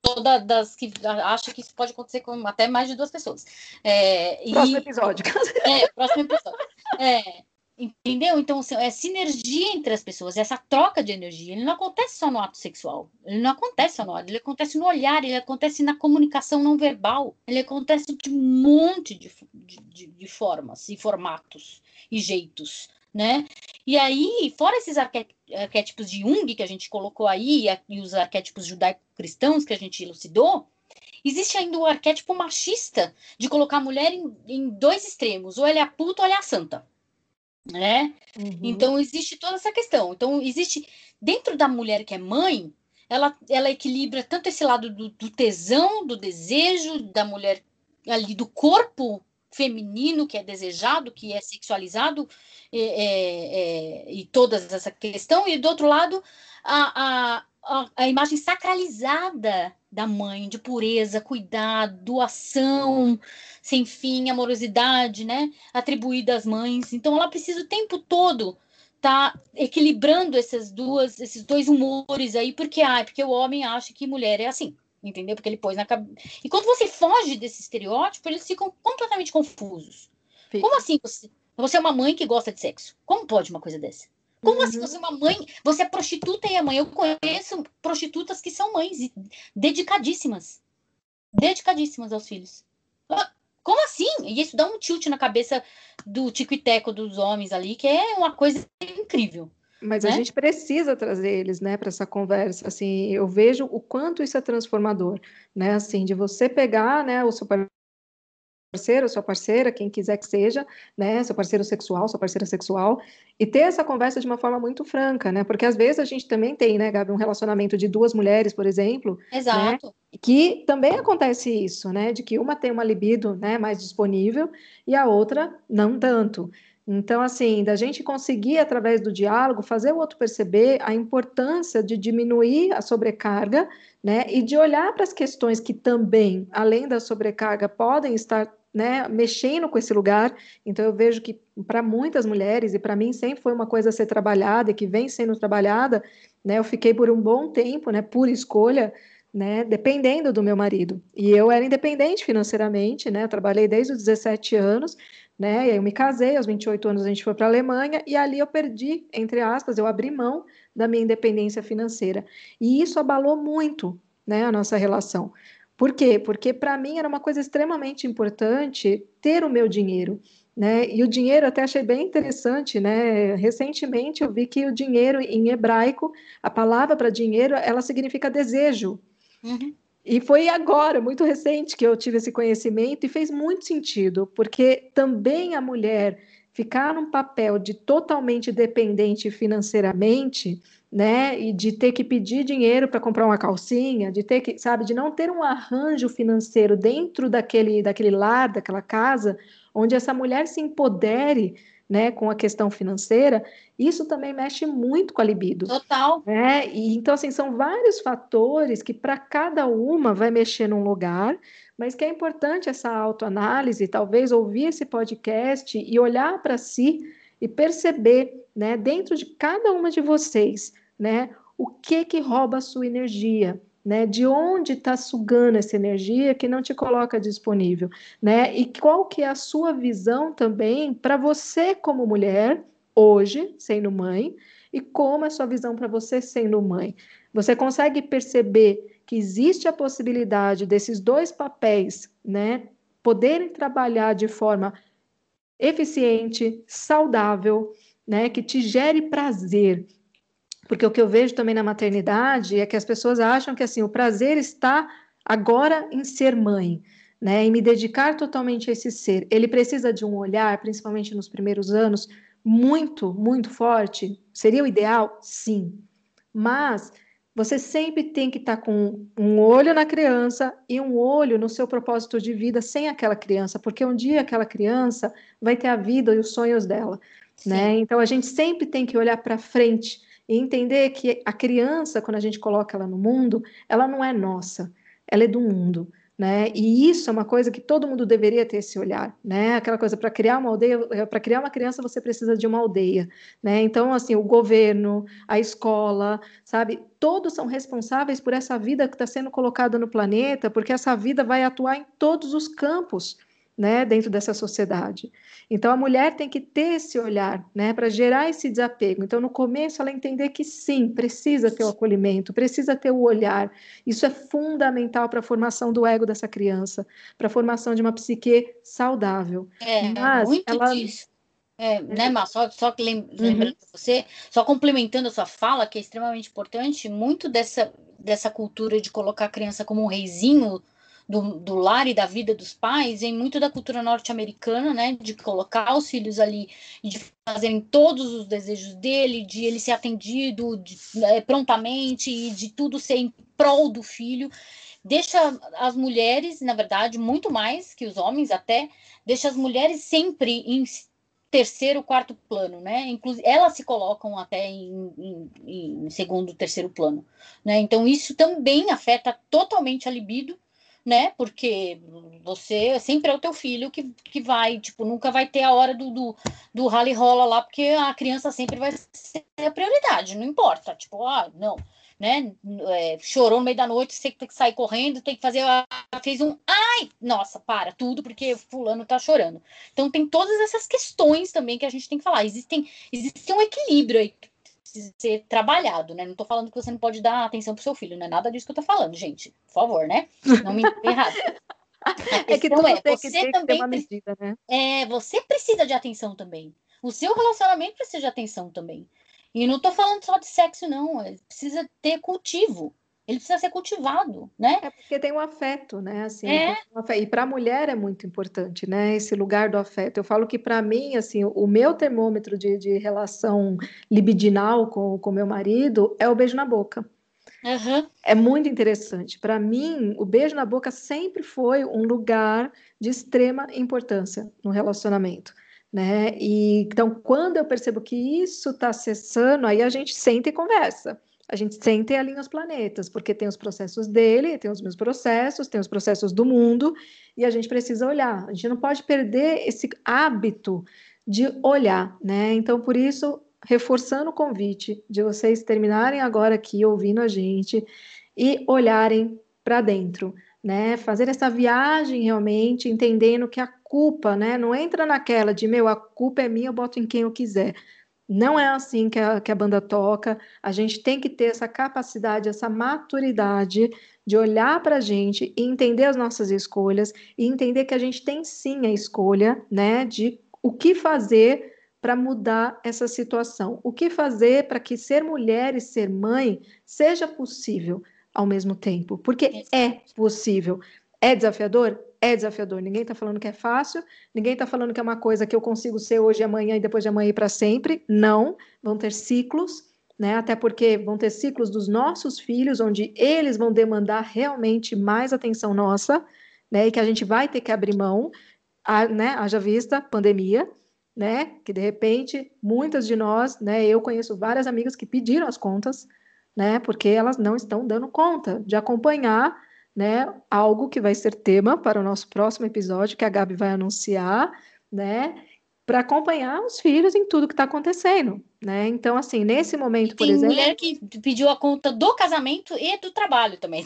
toda das que acho que isso pode acontecer com até mais de duas pessoas. É, próximo e, episódio. É, próximo episódio. É, entendeu? Então assim, é sinergia entre as pessoas, essa troca de energia. Ele não acontece só no ato sexual. Ele não acontece só no ato, ele acontece no olhar, ele acontece na comunicação não verbal. Ele acontece de um monte de, de, de formas e formatos e jeitos né? E aí, fora esses arquétipos de Jung que a gente colocou aí, e os arquétipos judaico-cristãos que a gente elucidou, existe ainda o arquétipo machista de colocar a mulher em, em dois extremos, ou ela é a puta ou ela é a santa. né? Uhum. Então existe toda essa questão. Então existe dentro da mulher que é mãe, ela, ela equilibra tanto esse lado do, do tesão, do desejo da mulher ali do corpo feminino que é desejado, que é sexualizado é, é, e toda essa questão, e do outro lado a, a, a imagem sacralizada da mãe, de pureza, cuidado, doação sem fim, amorosidade, né, atribuída às mães. Então ela precisa o tempo todo tá equilibrando essas duas, esses dois humores aí, porque ah, porque o homem acha que mulher é assim entendeu? Porque ele pôs na cabeça. E quando você foge desse estereótipo, eles ficam completamente confusos. Fica. Como assim você, você é uma mãe que gosta de sexo? Como pode uma coisa dessa? Como assim uhum. assim você é uma mãe? Você é prostituta e é mãe. Eu conheço prostitutas que são mães dedicadíssimas. Dedicadíssimas aos filhos. Ah, como assim? E isso dá um tilt na cabeça do tico e teco dos homens ali, que é uma coisa incrível. Mas né? a gente precisa trazer eles, né, para essa conversa. Assim, eu vejo o quanto isso é transformador, né? Assim, de você pegar, né, o seu parceiro, sua parceira, quem quiser que seja, né, seu parceiro sexual, sua parceira sexual, e ter essa conversa de uma forma muito franca, né? Porque às vezes a gente também tem, né, Gabi, um relacionamento de duas mulheres, por exemplo, né, Exato. Né, que também acontece isso, né, de que uma tem uma libido, né, mais disponível e a outra não tanto. Então, assim, da gente conseguir, através do diálogo, fazer o outro perceber a importância de diminuir a sobrecarga, né, e de olhar para as questões que também, além da sobrecarga, podem estar né, mexendo com esse lugar. Então, eu vejo que para muitas mulheres, e para mim sempre foi uma coisa a ser trabalhada e que vem sendo trabalhada, né, eu fiquei por um bom tempo, né, por escolha, né, dependendo do meu marido. E eu era independente financeiramente, né, trabalhei desde os 17 anos, né? Eu me casei, aos 28 anos a gente foi para a Alemanha e ali eu perdi, entre aspas, eu abri mão da minha independência financeira. E isso abalou muito, né, a nossa relação. Por quê? Porque para mim era uma coisa extremamente importante ter o meu dinheiro. Né? E o dinheiro até achei bem interessante, né? Recentemente eu vi que o dinheiro em hebraico, a palavra para dinheiro, ela significa desejo. Uhum. E foi agora, muito recente, que eu tive esse conhecimento e fez muito sentido, porque também a mulher ficar num papel de totalmente dependente financeiramente, né, e de ter que pedir dinheiro para comprar uma calcinha, de ter que, sabe, de não ter um arranjo financeiro dentro daquele, daquele lar, daquela casa, onde essa mulher se empodere né, com a questão financeira, isso também mexe muito com a libido. Total. Né? E, então, assim, são vários fatores que para cada uma vai mexer num lugar, mas que é importante essa autoanálise, talvez ouvir esse podcast e olhar para si e perceber, né, dentro de cada uma de vocês, né, o que que rouba a sua energia, né? De onde está sugando essa energia que não te coloca disponível, né? E qual que é a sua visão também para você como mulher hoje, sendo mãe, e como é a sua visão para você sendo mãe? Você consegue perceber que existe a possibilidade desses dois papéis, né, poderem trabalhar de forma eficiente, saudável, né, que te gere prazer, porque o que eu vejo também na maternidade é que as pessoas acham que assim o prazer está agora em ser mãe, né? Em me dedicar totalmente a esse ser. Ele precisa de um olhar, principalmente nos primeiros anos, muito, muito forte. Seria o ideal? Sim. Mas você sempre tem que estar com um olho na criança e um olho no seu propósito de vida sem aquela criança, porque um dia aquela criança vai ter a vida e os sonhos dela, né? Então a gente sempre tem que olhar para frente e entender que a criança, quando a gente coloca ela no mundo, ela não é nossa, ela é do mundo. Né? E isso é uma coisa que todo mundo deveria ter esse olhar, né? Aquela coisa para criar uma aldeia, eh, para criar uma criança você precisa de uma aldeia, né? Então assim, o governo, a escola, sabe, todos são responsáveis por essa vida que está sendo colocada no planeta, porque essa vida vai atuar em todos os campos, né, dentro dessa sociedade. Então a mulher tem que ter esse olhar, né, para gerar esse desapego. Então no começo ela entender que sim, precisa ter o acolhimento, precisa ter o olhar. Isso é fundamental para a formação do ego dessa criança, para a formação de uma psique saudável. É, Mas muito ela... disso. É, né, Mar, só, só lembrando uhum. você, só complementando a sua fala, que é extremamente importante, muito dessa, dessa cultura de colocar a criança como um reizinho do, do lar e da vida dos pais vem muito da cultura norte-americana, né? De colocar os filhos ali e de fazerem todos os desejos dele, de ele ser atendido de, é, prontamente e de tudo ser em prol do filho. Deixa as mulheres, na verdade, muito mais que os homens até, deixa as mulheres sempre em terceiro, quarto plano, né? Inclusive, elas se colocam até em, em, em, segundo, terceiro plano, né? Então, isso também afeta totalmente a libido, né? Porque você sempre é o teu filho que, que vai, tipo, nunca vai ter a hora do, do, do rally rola lá, porque a criança sempre vai ser a prioridade, não importa. Tipo, ah, não né? É, chorou no meio da noite, você tem que sair correndo, tem que fazer. Fez um. Ai! Nossa, para tudo, porque fulano tá chorando. Então tem todas essas questões também que a gente tem que falar. Existem, existe um equilíbrio aí precisa ser trabalhado, né? Não tô falando que você não pode dar atenção pro seu filho, não é nada disso que eu tô falando, gente. Por favor, né? Não me errado. <laughs> É que tudo é, tem você que, também uma medida, né? É, você precisa de atenção também. O seu relacionamento precisa de atenção também. E não estou falando só de sexo, não. Ele precisa ter cultivo. Ele precisa ser cultivado, né? É porque tem um afeto, né? Assim, é. um afeto. E para a mulher é muito importante, né? Esse lugar do afeto. Eu falo que para mim, assim, o meu termômetro de, de relação libidinal com o meu marido é o beijo na boca. Uhum. É muito interessante. Para mim, o beijo na boca sempre foi um lugar de extrema importância no relacionamento né? E então, quando eu percebo que isso está cessando, aí a gente senta e conversa. A gente senta e alinha os planetas, porque tem os processos dele, tem os meus processos, tem os processos do mundo, e a gente precisa olhar. A gente não pode perder esse hábito de olhar, né? Então, por isso, reforçando o convite de vocês terminarem agora aqui ouvindo a gente e olharem para dentro né? Fazer essa viagem realmente, entendendo que a culpa, né? Não entra naquela de meu, a culpa é minha, eu boto em quem eu quiser. Não é assim que a, que a banda toca. A gente tem que ter essa capacidade, essa maturidade de olhar para a gente e entender as nossas escolhas e entender que a gente tem sim a escolha, né? De o que fazer para mudar essa situação. O que fazer para que ser mulher e ser mãe seja possível ao mesmo tempo, porque é possível. É desafiador? É desafiador. Ninguém está falando que é fácil, ninguém está falando que é uma coisa que eu consigo ser hoje amanhã e depois de amanhã e para sempre. Não. Vão ter ciclos, né? Até porque vão ter ciclos dos nossos filhos, onde eles vão demandar realmente mais atenção nossa, né? E que a gente vai ter que abrir mão, a, né? Haja vista, pandemia, né? Que de repente muitas de nós, né? Eu conheço várias amigas que pediram as contas né? Porque elas não estão dando conta de acompanhar, né? Algo que vai ser tema para o nosso próximo episódio, que a Gabi vai anunciar, né? Para acompanhar os filhos em tudo que está acontecendo, né? Então, assim, nesse momento, por exemplo. Tem mulher que pediu a conta do casamento e do trabalho também.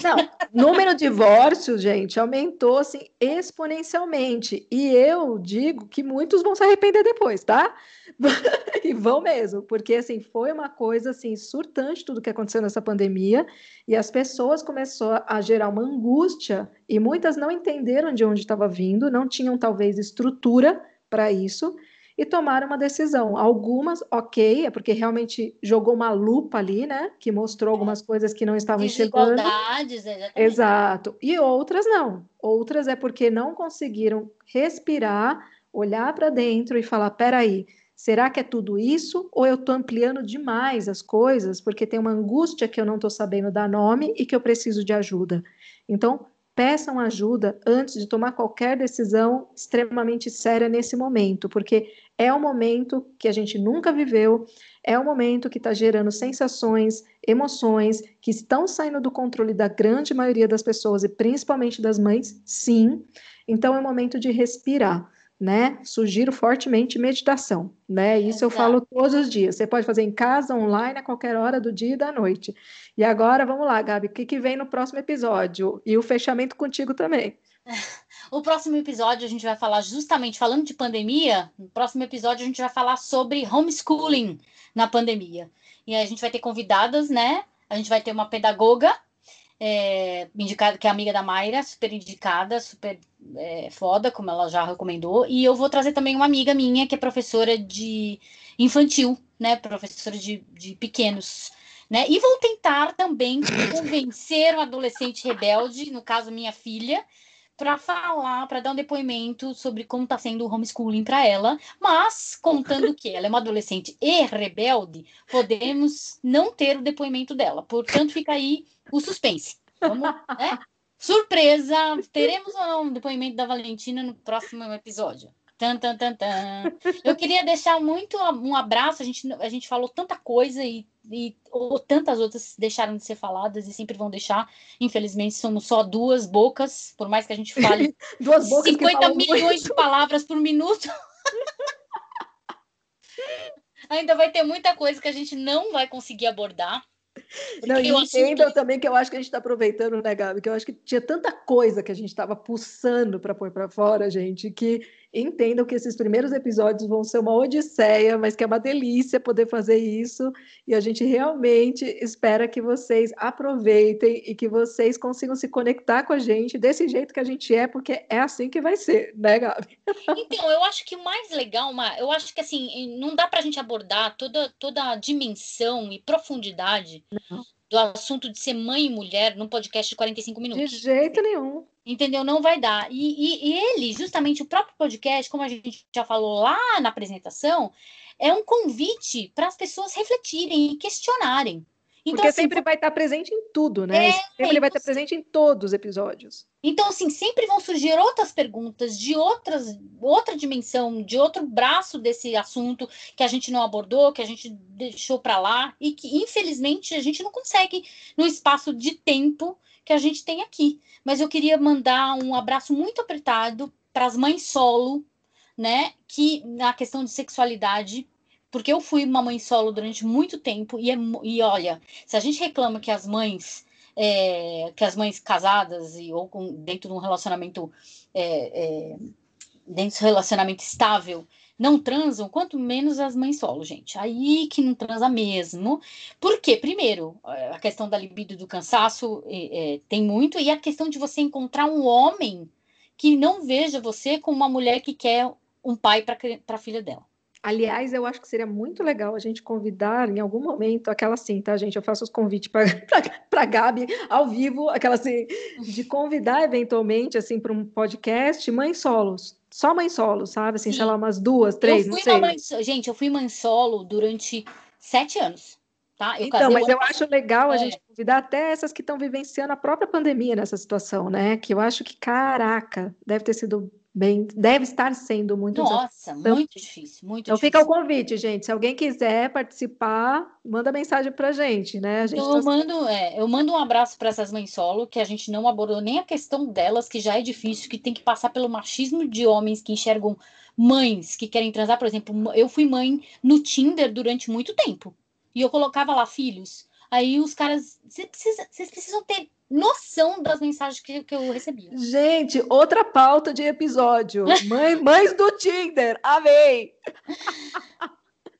Não, número de divórcios, gente, aumentou assim exponencialmente. E eu digo que muitos vão se arrepender depois, tá? <laughs> e vão mesmo, porque assim foi uma coisa assim surtante tudo que aconteceu nessa pandemia e as pessoas começou a gerar uma angústia e muitas não entenderam de onde estava vindo, não tinham talvez estrutura para isso e tomaram uma decisão. Algumas, ok, é porque realmente jogou uma lupa ali, né? Que mostrou é. algumas coisas que não estavam enxergando. exatamente. Exato. E outras não. Outras é porque não conseguiram respirar, olhar para dentro e falar: peraí, será que é tudo isso? Ou eu estou ampliando demais as coisas porque tem uma angústia que eu não estou sabendo dar nome e que eu preciso de ajuda? Então, peçam ajuda antes de tomar qualquer decisão extremamente séria nesse momento, porque é um momento que a gente nunca viveu, é um momento que está gerando sensações, emoções que estão saindo do controle da grande maioria das pessoas e principalmente das mães, sim. Então é um momento de respirar né? Sugiro fortemente meditação, né? Isso eu falo todos os dias. Você pode fazer em casa, online, a qualquer hora do dia e da noite. E agora, vamos lá, Gabi, o que, que vem no próximo episódio? E o fechamento contigo também. <laughs> O próximo episódio a gente vai falar justamente, falando de pandemia, no próximo episódio a gente vai falar sobre homeschooling na pandemia. E aí a gente vai ter convidadas, né? A gente vai ter uma pedagoga é, indicada, que é amiga da Mayra, super indicada, super é, foda, como ela já recomendou. E eu vou trazer também uma amiga minha, que é professora de infantil, né? Professora de, de pequenos. Né? E vou tentar também convencer um adolescente rebelde, no caso minha filha, para falar, para dar um depoimento sobre como está sendo o homeschooling para ela, mas contando que ela é uma adolescente e rebelde, podemos não ter o depoimento dela. Portanto, fica aí o suspense. Vamos, né? Surpresa! Teremos ou não um depoimento da Valentina no próximo episódio. Tan, tan, tan, tan. Eu queria deixar muito um abraço. A gente, a gente falou tanta coisa e, e ou tantas outras deixaram de ser faladas e sempre vão deixar. Infelizmente, somos só duas bocas, por mais que a gente fale <laughs> duas bocas 50 milhões muito. de palavras por minuto. <laughs> Ainda vai ter muita coisa que a gente não vai conseguir abordar. Não, e entendam que... também que eu acho que a gente está aproveitando, né, Gabi? Que eu acho que tinha tanta coisa que a gente estava pulsando para pôr para fora, gente, que entendam que esses primeiros episódios vão ser uma odisseia, mas que é uma delícia poder fazer isso. E a gente realmente espera que vocês aproveitem e que vocês consigam se conectar com a gente desse jeito que a gente é, porque é assim que vai ser, né, Gabi? Então, eu acho que o mais legal, eu acho que assim, não dá para a gente abordar toda, toda a dimensão e profundidade. Não do assunto de ser mãe e mulher num podcast de 45 minutos. De jeito nenhum. Entendeu? Não vai dar. E, e, e, ele, justamente o próprio podcast, como a gente já falou lá na apresentação, é um convite para as pessoas refletirem e questionarem. Então, Porque assim, sempre vai estar presente em tudo, né? É, sempre ele vai estar presente em todos os episódios. Então, assim, sempre vão surgir outras perguntas de outras, outra dimensão, de outro braço desse assunto que a gente não abordou, que a gente deixou para lá e que, infelizmente, a gente não consegue no espaço de tempo que a gente tem aqui. Mas eu queria mandar um abraço muito apertado para as mães solo, né? Que na questão de sexualidade porque eu fui uma mãe solo durante muito tempo e, é, e olha, se a gente reclama que as mães é, que as mães casadas e ou com, dentro de um relacionamento é, é, dentro de um relacionamento estável não transam, quanto menos as mães solo, gente. Aí que não transa mesmo. Por quê? Primeiro, a questão da libido do cansaço é, é, tem muito, e a questão de você encontrar um homem que não veja você como uma mulher que quer um pai para a filha dela. Aliás, eu acho que seria muito legal a gente convidar em algum momento, aquela assim, tá, gente? Eu faço os convites para <laughs> a Gabi ao vivo, aquela assim, de convidar eventualmente, assim, para um podcast, mães solos. Só mãe solo, sabe? Assim, Sim. sei lá, umas duas, três, não sei. Mãe, gente, eu fui mãe solo durante sete anos. Tá? Eu então, mas eu acho legal é. a gente convidar até essas que estão vivenciando a própria pandemia nessa situação, né? Que eu acho que, caraca, deve ter sido bem, deve estar sendo muito Nossa, então, muito difícil, muito então difícil. fica o convite, gente. Se alguém quiser participar, manda mensagem para gente, né? A gente eu, tá... mando, é, eu mando um abraço para essas mães solo, que a gente não abordou nem a questão delas, que já é difícil, que tem que passar pelo machismo de homens que enxergam mães que querem transar. Por exemplo, eu fui mãe no Tinder durante muito tempo. E eu colocava lá filhos. Aí os caras, vocês precisam, vocês precisam ter noção das mensagens que, que eu recebia. Gente, outra pauta de episódio. <laughs> Mãe, mães do Tinder, amei!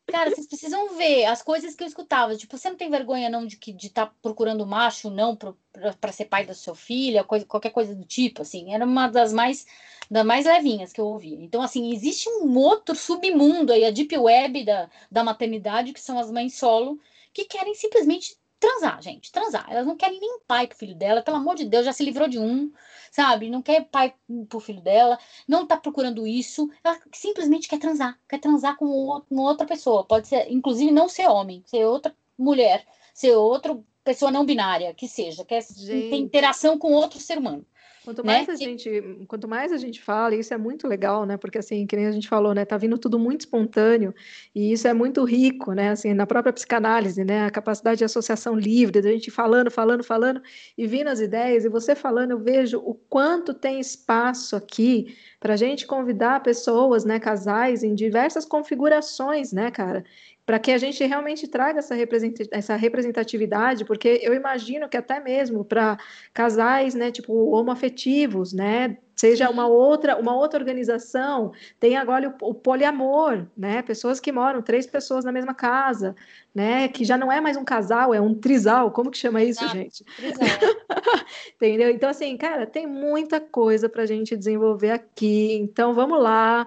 Cara, vocês precisam ver as coisas que eu escutava. Tipo, você não tem vergonha não de que de estar tá procurando macho não para ser pai da sua filha, coisa, qualquer coisa do tipo, assim. Era uma das mais das mais levinhas que eu ouvia. Então, assim, existe um outro submundo aí, a deep web da, da maternidade, que são as mães solo, que querem simplesmente transar, gente, transar. Elas não querem nem pai pro filho dela, pelo amor de Deus, já se livrou de um, sabe? Não quer pai pro filho dela, não tá procurando isso, ela simplesmente quer transar, quer transar com uma outra pessoa. Pode ser, inclusive, não ser homem, ser outra mulher, ser outra pessoa não binária, que seja, quer ter interação com outro ser humano. Quanto né? mais né? a gente, quanto mais a gente fala, isso é muito legal, né? Porque assim, que nem a gente falou, né? Tá vindo tudo muito espontâneo e isso é muito rico, né? Assim, na própria psicanálise, né? A capacidade de associação livre, da gente falando, falando, falando e vindo as ideias. E você falando, eu vejo o quanto tem espaço aqui para a gente convidar pessoas, né? Casais em diversas configurações, né, cara? Para que a gente realmente traga essa, representatividade, porque eu imagino que até mesmo para casais, né, tipo homoafetivos, né, seja uma outra uma outra organização, tem agora o, o, poliamor, né, pessoas que moram três pessoas na mesma casa, né, que já não é mais um casal, é um trisal, como que chama isso, gente? <laughs> Entendeu? Então assim, cara, tem muita coisa para a gente desenvolver aqui, então vamos lá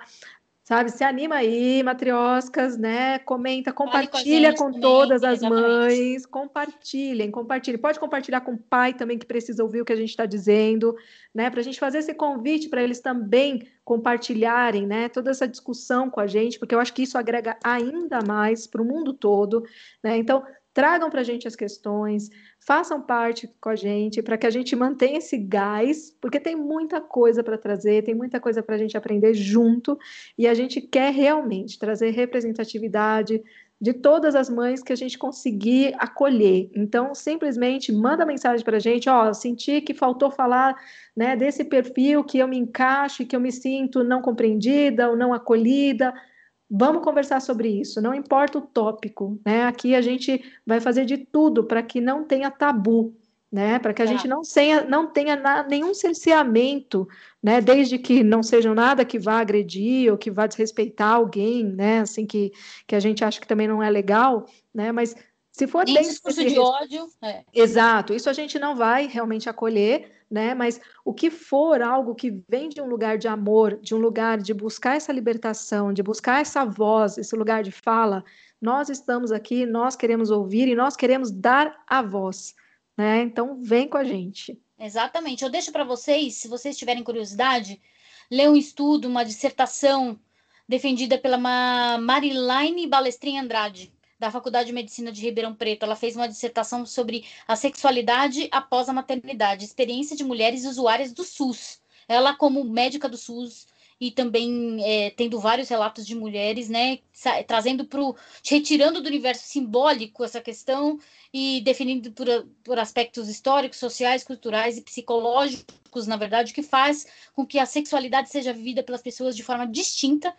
sabe? Se anima aí, matrioscas, né? Comenta, compartilha com, com todas as exatamente. mães, compartilhem, compartilhem. Pode compartilhar com o pai também que precisa ouvir o que a gente está dizendo, né? Para a gente fazer esse convite para eles também compartilharem, né? Toda essa discussão com a gente, porque eu acho que isso agrega ainda mais para o mundo todo, né? Então tragam para a gente as questões, façam parte com a gente, para que a gente mantenha esse gás, porque tem muita coisa para trazer, tem muita coisa para a gente aprender junto, e a gente quer realmente trazer representatividade de todas as mães que a gente conseguir acolher. Então, simplesmente manda mensagem para a gente, ó, senti que faltou falar né, desse perfil que eu me encaixo, que eu me sinto não compreendida ou não acolhida, Vamos conversar sobre isso, não importa o tópico, né? Aqui a gente vai fazer de tudo para que não tenha tabu, né? Para que a é. gente não tenha, não tenha na, nenhum cerceamento, né? Desde que não seja nada que vá agredir ou que vá desrespeitar alguém, né? Assim que, que a gente acha que também não é legal, né? Mas se for Nem discurso de ódio. É. Exato, isso a gente não vai realmente acolher, né? Mas o que for algo que vem de um lugar de amor, de um lugar de buscar essa libertação, de buscar essa voz, esse lugar de fala, nós estamos aqui, nós queremos ouvir e nós queremos dar a voz, né? Então vem com a gente. Exatamente. Eu deixo para vocês, se vocês tiverem curiosidade, ler um estudo, uma dissertação defendida pela Marilaine Balestrin Andrade da Faculdade de Medicina de Ribeirão Preto. Ela fez uma dissertação sobre a sexualidade após a maternidade, experiência de mulheres usuárias do SUS. Ela, como médica do SUS, e também é, tendo vários relatos de mulheres, né, trazendo para retirando do universo simbólico essa questão e definindo por, por aspectos históricos, sociais, culturais e psicológicos, na verdade, o que faz com que a sexualidade seja vivida pelas pessoas de forma distinta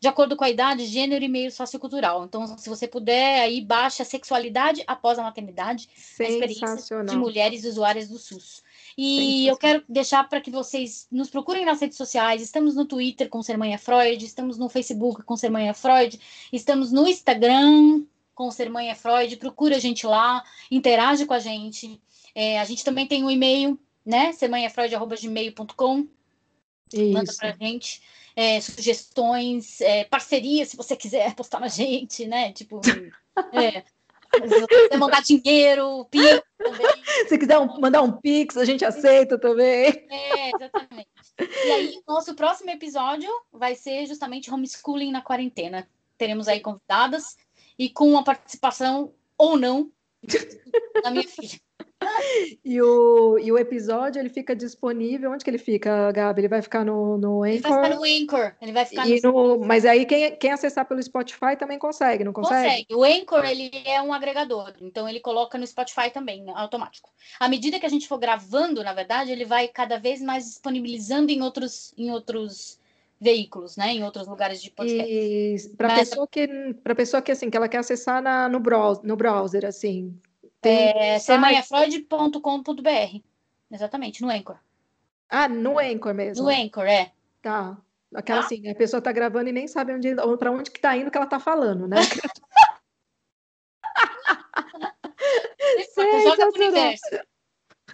de acordo com a idade, gênero e meio sociocultural. Então, se você puder, aí baixa a sexualidade após a maternidade, a experiência de mulheres usuárias do SUS. E eu quero deixar para que vocês nos procurem nas redes sociais. Estamos no Twitter com Ser Mãe é Freud, estamos no Facebook com Ser Mãe é Freud, estamos no Instagram com Ser Mãe é Freud. Procura a gente lá, interage com a gente. É, a gente também tem um e-mail, né? sermãefreud.gmail.com. Manda para a gente é, sugestões, é, parcerias, se você quiser postar na gente, né? Tipo, é, se você mandar dinheiro, pix também. Se quiser um, mandar um pix, a gente aceita também. É, exatamente. E aí, nosso próximo episódio vai ser justamente homeschooling na quarentena. Teremos aí convidadas e com a participação ou não <laughs> da minha filha. E o, e o episódio ele fica disponível. Onde que ele fica, Gabi? Ele vai ficar no, no Anchor? Ele vai ficar no Anchor. Ele vai ficar no... no... Mas aí quem, quem acessar pelo Spotify também consegue, não consegue? Consegue. O Anchor ele é um agregador, então ele coloca no Spotify também, automático. À medida que a gente for gravando, na verdade, ele vai cada vez mais disponibilizando em outros, em outros veículos, né, em outros lugares de podcast. Para Mas... pessoa que para pessoa que assim que ela quer acessar na, no browser, no browser assim, tem é, semanhafreud.com.br. Exatamente, no Anchor. Ah, no Anchor mesmo. No Anchor, é. Tá. Aquela assim, a pessoa tá gravando e nem sabe onde, para onde que tá indo que ela tá falando, né? <laughs> Joga pro universo.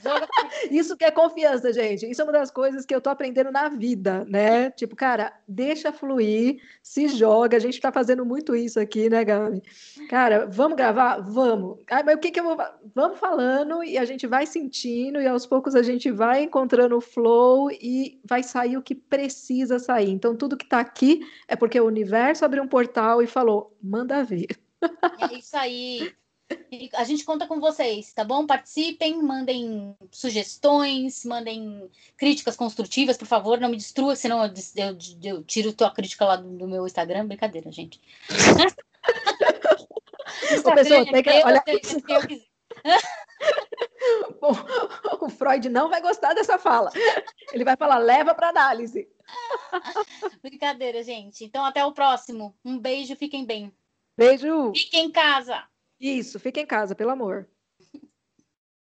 <laughs> Isso que é confiança, gente. Isso é uma das coisas que eu tô aprendendo na vida, né? Tipo, cara, deixa fluir, se joga. A gente tá fazendo muito isso aqui, né, Gabi? Cara, vamos gravar? Vamos. Ah, mas o que que eu vou. Vamos falando e a gente vai sentindo, e aos poucos a gente vai encontrando o flow e vai sair o que precisa sair. Então, tudo que tá aqui é porque o universo abriu um portal e falou: manda ver. É isso aí. A gente conta com vocês, tá bom? Participem, mandem sugestões, mandem críticas construtivas, por favor, não me destrua, senão eu, eu, eu tiro tua crítica lá do, do meu Instagram. Brincadeira, gente. <laughs> Pessoa, tem que, olha o, <laughs> o Freud não vai gostar dessa fala. Ele vai falar, leva para análise. <laughs> Brincadeira, gente. Então, até o próximo. Um beijo, fiquem bem. Beijo. Fiquem em casa. Isso, fique em casa, pelo amor.